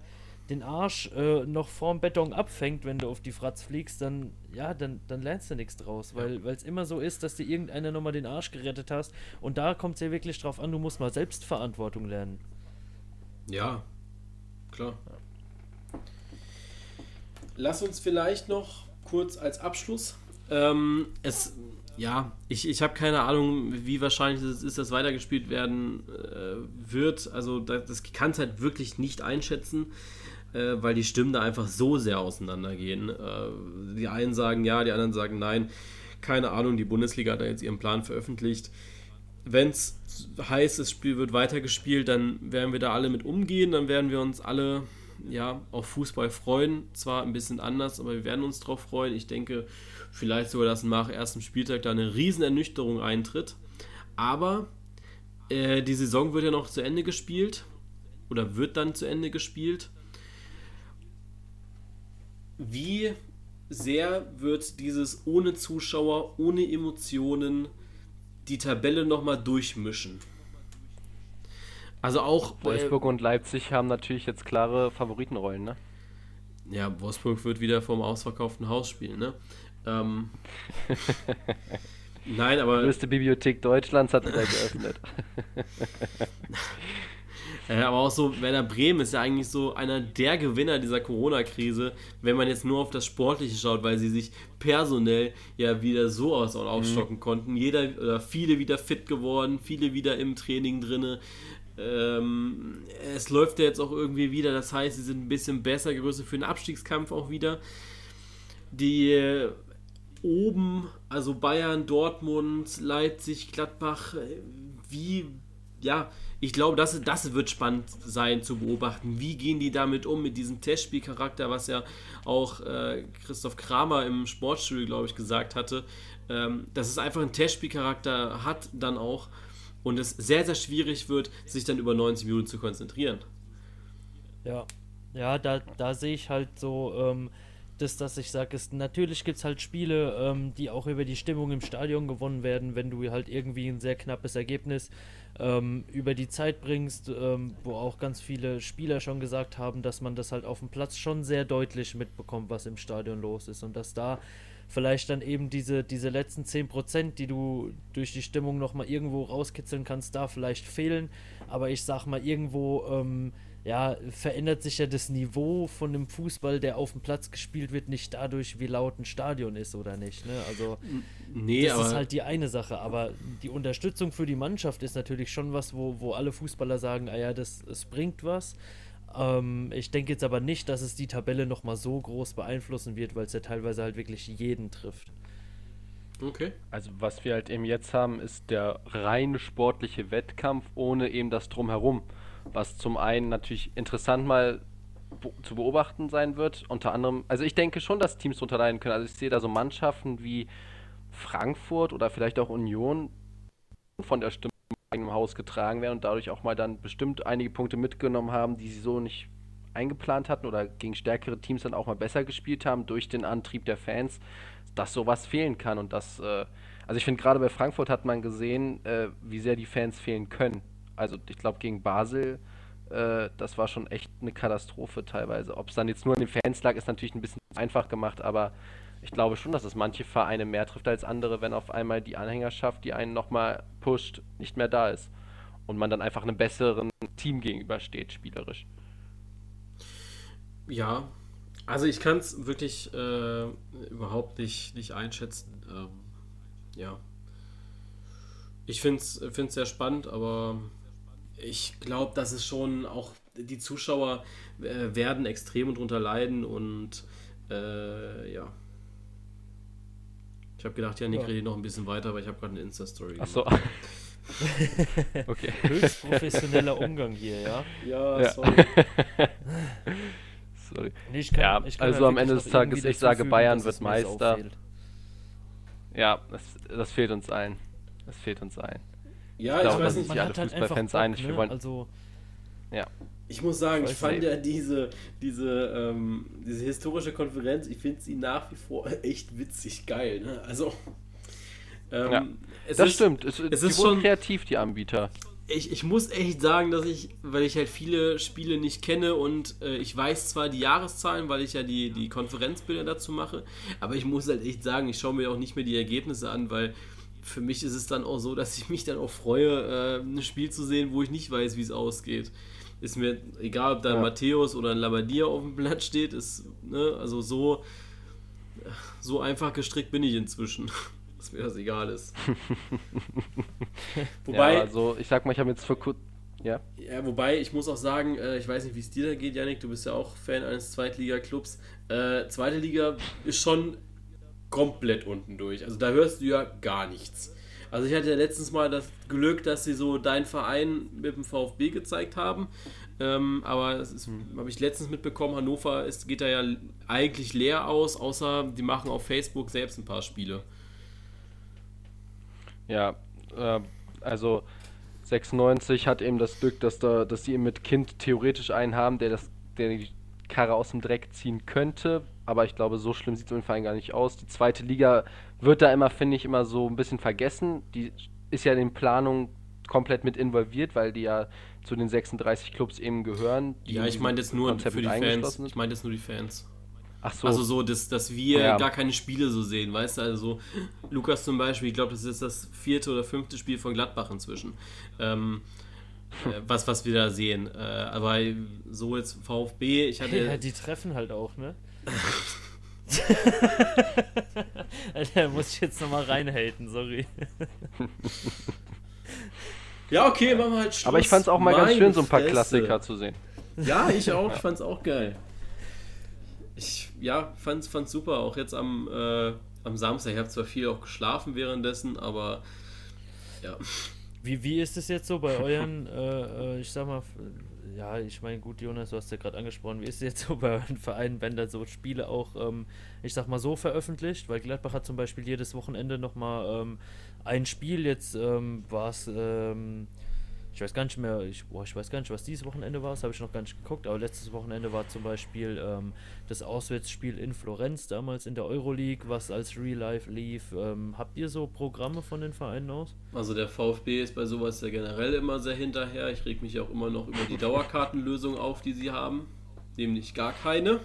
den Arsch äh, noch vorm Beton abfängt, wenn du auf die Fratz fliegst, dann, ja, dann, dann lernst du nichts draus. Weil es immer so ist, dass dir irgendeiner nochmal den Arsch gerettet hast. Und da kommt es ja wirklich drauf an, du musst mal Selbstverantwortung lernen. Ja, klar. Lass uns vielleicht noch kurz als Abschluss. Ähm, es, ja, ich, ich habe keine Ahnung, wie wahrscheinlich es ist, dass weitergespielt werden äh, wird. Also das, das kann es halt wirklich nicht einschätzen äh, weil die Stimmen da einfach so sehr auseinandergehen. Äh, die einen sagen ja, die anderen sagen nein. Keine Ahnung, die Bundesliga hat da jetzt ihren Plan veröffentlicht. Wenn es heißt, das Spiel wird weitergespielt, dann werden wir da alle mit umgehen, dann werden wir uns alle ja, auf Fußball freuen. Zwar ein bisschen anders, aber wir werden uns darauf freuen. Ich denke vielleicht sogar, dass nach ersten Spieltag da eine riesen Ernüchterung eintritt. Aber äh, die Saison wird ja noch zu Ende gespielt oder wird dann zu Ende gespielt wie sehr wird dieses ohne Zuschauer, ohne Emotionen die Tabelle nochmal durchmischen? Also auch. Wolfsburg äh, und Leipzig haben natürlich jetzt klare Favoritenrollen, ne? Ja, Wolfsburg wird wieder vom ausverkauften Haus spielen, ne? Ähm, Nein, aber. Die größte Bibliothek Deutschlands hat wieder geöffnet. Äh, aber auch so, Werder Bremen ist ja eigentlich so einer der Gewinner dieser Corona-Krise, wenn man jetzt nur auf das Sportliche schaut, weil sie sich personell ja wieder so aus und aufstocken mhm. konnten. Jeder oder viele wieder fit geworden, viele wieder im Training drinne. Ähm, es läuft ja jetzt auch irgendwie wieder, das heißt, sie sind ein bisschen besser gerüstet für den Abstiegskampf auch wieder. Die äh, oben, also Bayern, Dortmund, Leipzig, Gladbach, äh, wie, ja, ich glaube, das, das wird spannend sein zu beobachten. Wie gehen die damit um, mit diesem Testspielcharakter, was ja auch äh, Christoph Kramer im Sportstudio, glaube ich, gesagt hatte, ähm, dass es einfach einen Testspielcharakter hat, dann auch und es sehr, sehr schwierig wird, sich dann über 90 Minuten zu konzentrieren. Ja, ja, da, da sehe ich halt so. Ähm, das, dass ich sage, ist, natürlich gibt es halt Spiele, ähm, die auch über die Stimmung im Stadion gewonnen werden, wenn du halt irgendwie ein sehr knappes Ergebnis ähm, über die Zeit bringst, ähm, wo auch ganz viele Spieler schon gesagt haben, dass man das halt auf dem Platz schon sehr deutlich mitbekommt, was im Stadion los ist und dass da vielleicht dann eben diese, diese letzten 10%, die du durch die Stimmung nochmal irgendwo rauskitzeln kannst, da vielleicht fehlen. Aber ich sag mal, irgendwo ähm, ja, verändert sich ja das Niveau von dem Fußball, der auf dem Platz gespielt wird, nicht dadurch, wie laut ein Stadion ist oder nicht. Ne? Also nee, das ist halt die eine Sache. Aber die Unterstützung für die Mannschaft ist natürlich schon was, wo, wo alle Fußballer sagen, ah ja, das, das bringt was. Ähm, ich denke jetzt aber nicht, dass es die Tabelle nochmal so groß beeinflussen wird, weil es ja teilweise halt wirklich jeden trifft. Okay. Also was wir halt eben jetzt haben, ist der rein sportliche Wettkampf ohne eben das drumherum was zum einen natürlich interessant mal zu beobachten sein wird. Unter anderem, also ich denke schon, dass Teams darunter leiden können. Also ich sehe da so Mannschaften wie Frankfurt oder vielleicht auch Union von der Stimme im Haus getragen werden und dadurch auch mal dann bestimmt einige Punkte mitgenommen haben, die sie so nicht eingeplant hatten oder gegen stärkere Teams dann auch mal besser gespielt haben durch den Antrieb der Fans, dass sowas fehlen kann und das, äh, also ich finde gerade bei Frankfurt hat man gesehen, äh, wie sehr die Fans fehlen können. Also ich glaube gegen Basel, äh, das war schon echt eine Katastrophe teilweise. Ob es dann jetzt nur an den Fans lag, ist natürlich ein bisschen einfach gemacht, aber ich glaube schon, dass es manche Vereine mehr trifft als andere, wenn auf einmal die Anhängerschaft, die einen nochmal pusht, nicht mehr da ist. Und man dann einfach einem besseren Team gegenübersteht, spielerisch. Ja, also ich kann es wirklich äh, überhaupt nicht, nicht einschätzen. Ähm, ja. Ich finde es sehr spannend, aber ich glaube, dass es schon auch die Zuschauer äh, werden extrem drunter leiden und äh, ja. Ich habe gedacht, ja, Nick ja. redet noch ein bisschen weiter, aber ich habe gerade eine Insta-Story. Achso. okay. Höchst professioneller Umgang hier, ja? Ja, ja. sorry. sorry. Nee, kann, ja, also am Ende des Tages, ich sage, Bayern wird Meister. Ja, das, das fehlt uns allen. Das fehlt uns allen. Ja, ich, glaube, weiß nicht, sich alle halt Fußballfans einig. Ne? Wir wollen, also, ja. Ich muss sagen, ich, ich fand ja diese, diese, ähm, diese historische Konferenz, ich finde sie nach wie vor echt witzig geil. Ne? Also, ähm, ja, das ist, stimmt. Es, es ist schon kreativ, die Anbieter. Ich, ich muss echt sagen, dass ich, weil ich halt viele Spiele nicht kenne und äh, ich weiß zwar die Jahreszahlen, weil ich ja die, die Konferenzbilder dazu mache, aber ich muss halt echt sagen, ich schaue mir auch nicht mehr die Ergebnisse an, weil für mich ist es dann auch so, dass ich mich dann auch freue, äh, ein Spiel zu sehen, wo ich nicht weiß, wie es ausgeht. Ist mir egal, ob da ja. Matthäus oder ein Labadia auf dem Blatt steht, ist, ne, also so, so einfach gestrickt bin ich inzwischen, dass mir das egal ist. wobei, ja, also ich sag mal, ich habe jetzt vor kurzem ja. ja, wobei ich muss auch sagen, äh, ich weiß nicht, wie es dir da geht, Janik, du bist ja auch Fan eines Zweitliga-Clubs. Äh, zweite Liga ist schon komplett unten durch. Also da hörst du ja gar nichts. Also ich hatte ja letztens mal das Glück, dass sie so deinen Verein mit dem VfB gezeigt haben. Ähm, aber das hm. habe ich letztens mitbekommen, Hannover ist, geht da ja eigentlich leer aus, außer die machen auf Facebook selbst ein paar Spiele. Ja, äh, also 96 hat eben das Glück, dass da, dass sie eben mit Kind theoretisch einen haben, der das, der die Karre aus dem Dreck ziehen könnte, aber ich glaube, so schlimm sieht es im Verein gar nicht aus. Die zweite Liga wird da immer, finde ich, immer so ein bisschen vergessen. Die ist ja in den Planungen komplett mit involviert, weil die ja zu den 36 Clubs eben gehören. Ja, ich meine jetzt nur für die Fans. Ich meine jetzt nur die Fans. Ach so. Also so, dass, dass wir ja. gar keine Spiele so sehen, weißt du? Also so, Lukas zum Beispiel, ich glaube, das ist das vierte oder fünfte Spiel von Gladbach inzwischen. Ähm, äh, was, was wir da sehen. Äh, aber so jetzt VfB, ich hatte. Ja, die treffen halt auch, ne? Alter, muss ich jetzt nochmal reinhalten, sorry. ja, okay, machen wir halt Schluss. Aber ich fand es auch mal Meine ganz schön, so ein paar Fresse. Klassiker zu sehen. Ja, ich auch, ich fand's auch geil. Ich, ja, fand's, fand's super, auch jetzt am, äh, am Samstag. Ich habe zwar viel auch geschlafen währenddessen, aber ja. Wie, wie ist es jetzt so bei euren, äh, äh ich sag mal, ja, ich meine, gut, Jonas, du hast ja gerade angesprochen, wie ist es jetzt so bei euren Vereinen, wenn da so Spiele auch, ähm, ich sag mal so, veröffentlicht? Weil Gladbach hat zum Beispiel jedes Wochenende nochmal ähm, ein Spiel, jetzt ähm, war es, ähm, ich weiß gar nicht mehr, ich, boah, ich weiß gar nicht, was dieses Wochenende war, das habe ich noch gar nicht geguckt, aber letztes Wochenende war zum Beispiel ähm, das Auswärtsspiel in Florenz, damals in der Euroleague, was als Real Life lief. Ähm, habt ihr so Programme von den Vereinen aus? Also der VfB ist bei sowas ja generell immer sehr hinterher. Ich reg mich auch immer noch über die Dauerkartenlösung auf, die sie haben, nämlich gar keine.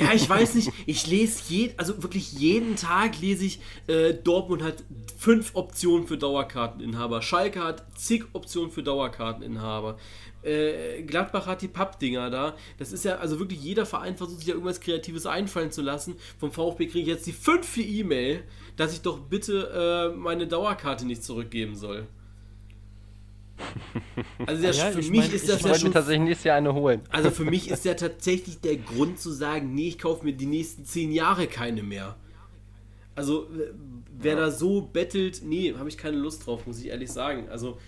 Ja, ich weiß nicht. Ich lese je, also wirklich jeden Tag lese ich, äh, Dortmund hat fünf Optionen für Dauerkarteninhaber. Schalke hat zig Optionen für Dauerkarteninhaber. Äh, Gladbach hat die Pappdinger da. Das ist ja, also wirklich jeder Verein versucht sich ja irgendwas Kreatives einfallen zu lassen. Vom VfB kriege ich jetzt die fünfte E-Mail, dass ich doch bitte äh, meine Dauerkarte nicht zurückgeben soll. Also das, ja, für mich mein, ist das ja schon tatsächlich nächstes Jahr eine holen. Also für mich ist ja tatsächlich der Grund zu sagen, nee, ich kaufe mir die nächsten zehn Jahre keine mehr. Also wer ja. da so bettelt, nee, habe ich keine Lust drauf, muss ich ehrlich sagen. Also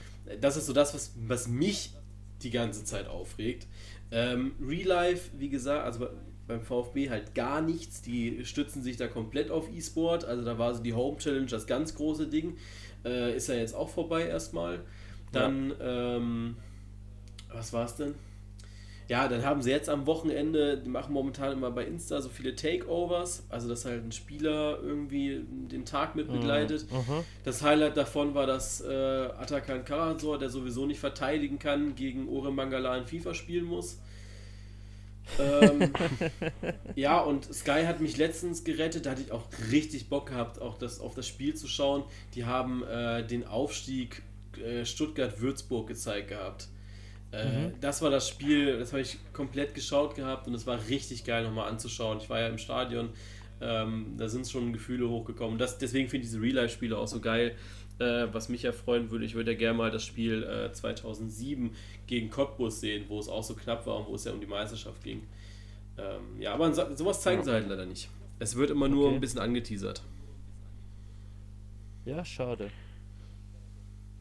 das ist so das, was, was mich die ganze Zeit aufregt. Ähm, Real Life, wie gesagt, also beim VfB halt gar nichts. Die stützen sich da komplett auf E-Sport. Also da war so die Home Challenge das ganz große Ding. Äh, ist ja jetzt auch vorbei erstmal. Dann, ja. ähm, was war es denn? Ja, dann haben sie jetzt am Wochenende, die machen momentan immer bei Insta so viele Takeovers, also dass halt ein Spieler irgendwie den Tag mit begleitet. Mhm. mhm. Das Highlight davon war, dass äh, Atakan Karasor, der sowieso nicht verteidigen kann, gegen Ore Mangala in FIFA spielen muss. ähm, ja, und Sky hat mich letztens gerettet, da hatte ich auch richtig Bock gehabt, auch das, auf das Spiel zu schauen. Die haben äh, den Aufstieg Stuttgart-Würzburg gezeigt gehabt. Äh, mhm. Das war das Spiel, das habe ich komplett geschaut gehabt und es war richtig geil nochmal anzuschauen. Ich war ja im Stadion, ähm, da sind schon Gefühle hochgekommen. Das, deswegen finde ich diese Real-Life-Spiele auch so geil. Äh, was mich ja freuen würde, ich würde ja gerne mal das Spiel äh, 2007 gegen Cottbus sehen, wo es auch so knapp war und wo es ja um die Meisterschaft ging. Ähm, ja, aber sowas zeigen sie halt leider nicht. Es wird immer nur okay. ein bisschen angeteasert. Ja, schade.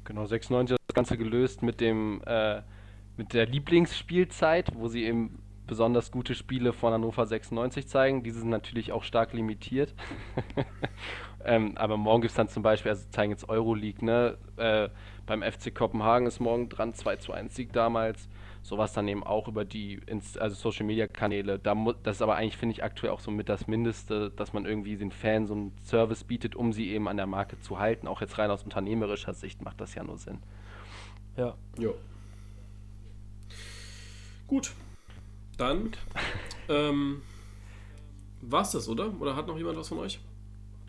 Genau, 96 hat das Ganze gelöst mit dem äh, mit der Lieblingsspielzeit, wo sie eben besonders gute Spiele von Hannover 96 zeigen. Diese sind natürlich auch stark limitiert. ähm, aber morgen gibt es dann zum Beispiel, also zeigen jetzt Euroleague, ne? Äh, beim FC Kopenhagen ist morgen dran, 2 zu 1 Sieg damals. Sowas dann eben auch über die also Social Media Kanäle. Da das ist aber eigentlich, finde ich, aktuell auch so mit das Mindeste, dass man irgendwie den Fans so einen Service bietet, um sie eben an der Marke zu halten. Auch jetzt rein aus unternehmerischer Sicht macht das ja nur Sinn. Ja. Jo. Gut. Dann ähm, war's das, oder? Oder hat noch jemand was von euch?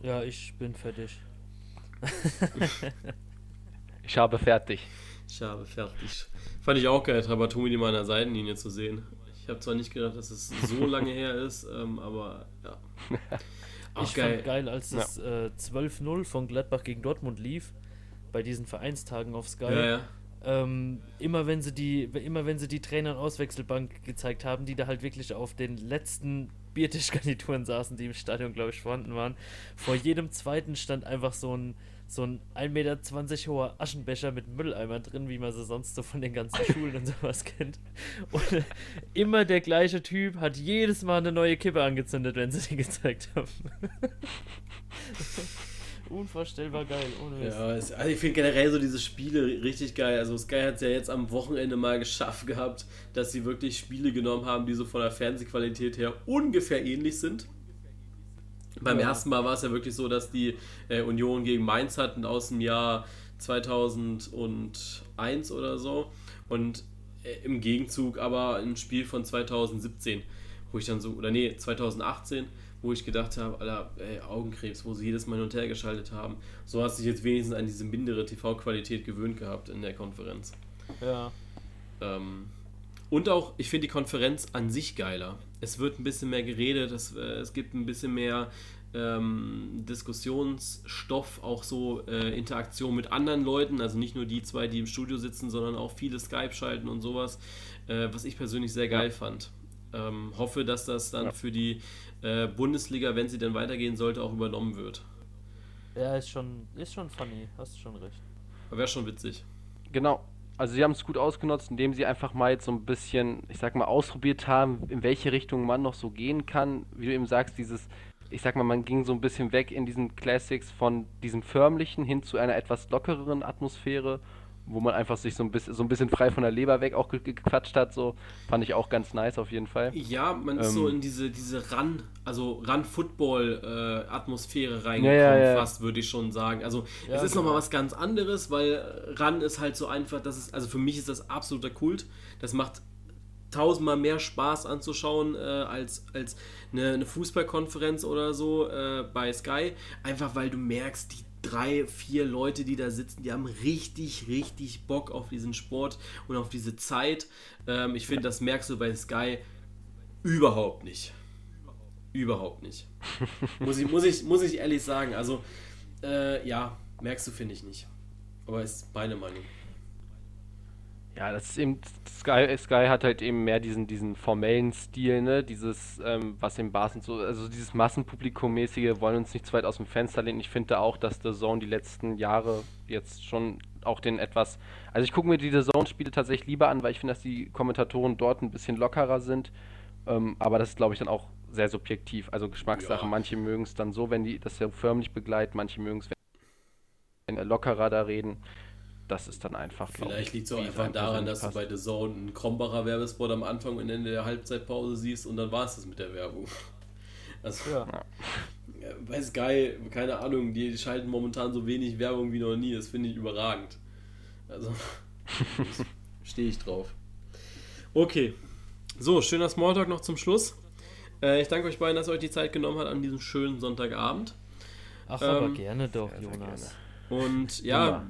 Ja, ich bin fertig. ich habe fertig. Ich habe fertig. Fand ich auch geil, Trabatumi in meiner Seitenlinie zu sehen. Ich habe zwar nicht gedacht, dass es so lange her ist, ähm, aber ja. Auch ich geil. fand geil, als das ja. äh, 12-0 von Gladbach gegen Dortmund lief, bei diesen Vereinstagen auf Sky. Ja, ja ähm, immer wenn sie die, immer wenn sie die Trainer- und Auswechselbank gezeigt haben, die da halt wirklich auf den letzten Biertischgarnituren saßen, die im Stadion, glaube ich, vorhanden waren. Vor jedem zweiten stand einfach so ein, so ein 1,20 Meter hoher Aschenbecher mit Mülleimer drin, wie man sie sonst so von den ganzen Schulen und sowas kennt. Und immer der gleiche Typ hat jedes Mal eine neue Kippe angezündet, wenn sie die gezeigt haben. Unvorstellbar geil, ohne Mist. Ja, es, also ich finde generell so diese Spiele richtig geil. Also Sky hat es ja jetzt am Wochenende mal geschafft gehabt, dass sie wirklich Spiele genommen haben, die so von der Fernsehqualität her ungefähr ähnlich sind. Beim ja. ersten Mal war es ja wirklich so, dass die äh, Union gegen Mainz hatten aus dem Jahr 2001 oder so. Und äh, im Gegenzug aber ein Spiel von 2017, wo ich dann so, oder nee, 2018 wo ich gedacht habe, Alter, ey, Augenkrebs, wo sie jedes Mal hin und her geschaltet haben. So hast du dich jetzt wenigstens an diese mindere TV-Qualität gewöhnt gehabt in der Konferenz. Ja. Ähm, und auch, ich finde die Konferenz an sich geiler. Es wird ein bisschen mehr geredet, es, äh, es gibt ein bisschen mehr ähm, Diskussionsstoff, auch so äh, Interaktion mit anderen Leuten, also nicht nur die zwei, die im Studio sitzen, sondern auch viele Skype schalten und sowas, äh, was ich persönlich sehr geil ja. fand. Ähm, hoffe, dass das dann ja. für die äh, Bundesliga, wenn sie denn weitergehen sollte, auch übernommen wird. Ja, ist schon, ist schon funny, hast schon recht. Wäre schon witzig. Genau. Also sie haben es gut ausgenutzt, indem sie einfach mal jetzt so ein bisschen, ich sag mal, ausprobiert haben, in welche Richtung man noch so gehen kann. Wie du eben sagst, dieses, ich sag mal, man ging so ein bisschen weg in diesen Classics von diesem förmlichen hin zu einer etwas lockereren Atmosphäre wo man einfach sich so ein bisschen, so ein bisschen frei von der Leber weg auch gequatscht hat, so fand ich auch ganz nice auf jeden Fall. Ja, man ist ähm, so in diese, diese Run, also Run-Football-Atmosphäre äh, reingekommen, ja, ja, ja. fast, würde ich schon sagen. Also es ist genau. nochmal was ganz anderes, weil Run ist halt so einfach, das ist, also für mich ist das absoluter Kult. Das macht tausendmal mehr Spaß anzuschauen äh, als, als eine, eine Fußballkonferenz oder so äh, bei Sky. Einfach weil du merkst, die drei, vier Leute, die da sitzen, die haben richtig, richtig Bock auf diesen Sport und auf diese Zeit. Ähm, ich finde, das merkst du bei Sky überhaupt nicht. Überhaupt nicht. muss, ich, muss, ich, muss ich ehrlich sagen. Also, äh, ja, merkst du, finde ich nicht. Aber ist meine Meinung. Ja, das ist eben, Sky, Sky hat halt eben mehr diesen, diesen formellen Stil, ne, dieses, ähm, was im Bars und so, also dieses Massenpublikum-mäßige, wollen uns nicht zu weit aus dem Fenster lehnen. Ich finde auch, dass The Zone die letzten Jahre jetzt schon auch den etwas. Also ich gucke mir diese Zone-Spiele tatsächlich lieber an, weil ich finde, dass die Kommentatoren dort ein bisschen lockerer sind. Ähm, aber das ist, glaube ich, dann auch sehr subjektiv. Also Geschmackssache. Ja. Manche mögen es dann so, wenn die das ja förmlich begleiten, manche mögen es, wenn lockerer da reden. Das ist dann einfach. Vielleicht liegt es auch einfach daran, dass passt. du bei The Zone einen Krombacher Werbespot am Anfang und Ende der Halbzeitpause siehst und dann war es das mit der Werbung. Also, ja. bei Sky, keine Ahnung, die schalten momentan so wenig Werbung wie noch nie. Das finde ich überragend. Also, stehe ich drauf. Okay. So, schöner Smalltalk noch zum Schluss. Äh, ich danke euch beiden, dass ihr euch die Zeit genommen habt an diesem schönen Sonntagabend. Ach, ähm, aber gerne doch, Jonas. Und ja, ja,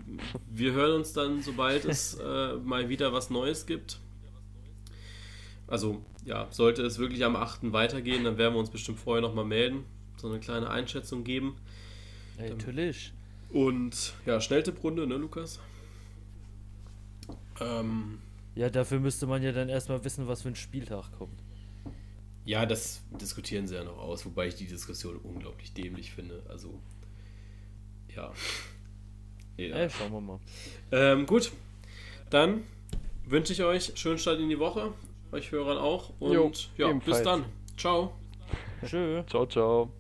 wir hören uns dann, sobald es äh, mal wieder was Neues gibt. Also, ja, sollte es wirklich am 8. weitergehen, dann werden wir uns bestimmt vorher nochmal melden, so eine kleine Einschätzung geben. Natürlich. Und ja, Schnelltipprunde, ne, Lukas? Ähm, ja, dafür müsste man ja dann erstmal wissen, was für ein Spieltag kommt. Ja, das diskutieren sie ja noch aus, wobei ich die Diskussion unglaublich dämlich finde. Also, ja. Ja. Ey, schauen wir mal. Ähm, gut, dann wünsche ich euch schönen Start in die Woche, euch Hörern auch. Und jo, ja, ebenfalls. bis dann. Ciao. Tschö. Ciao, ciao.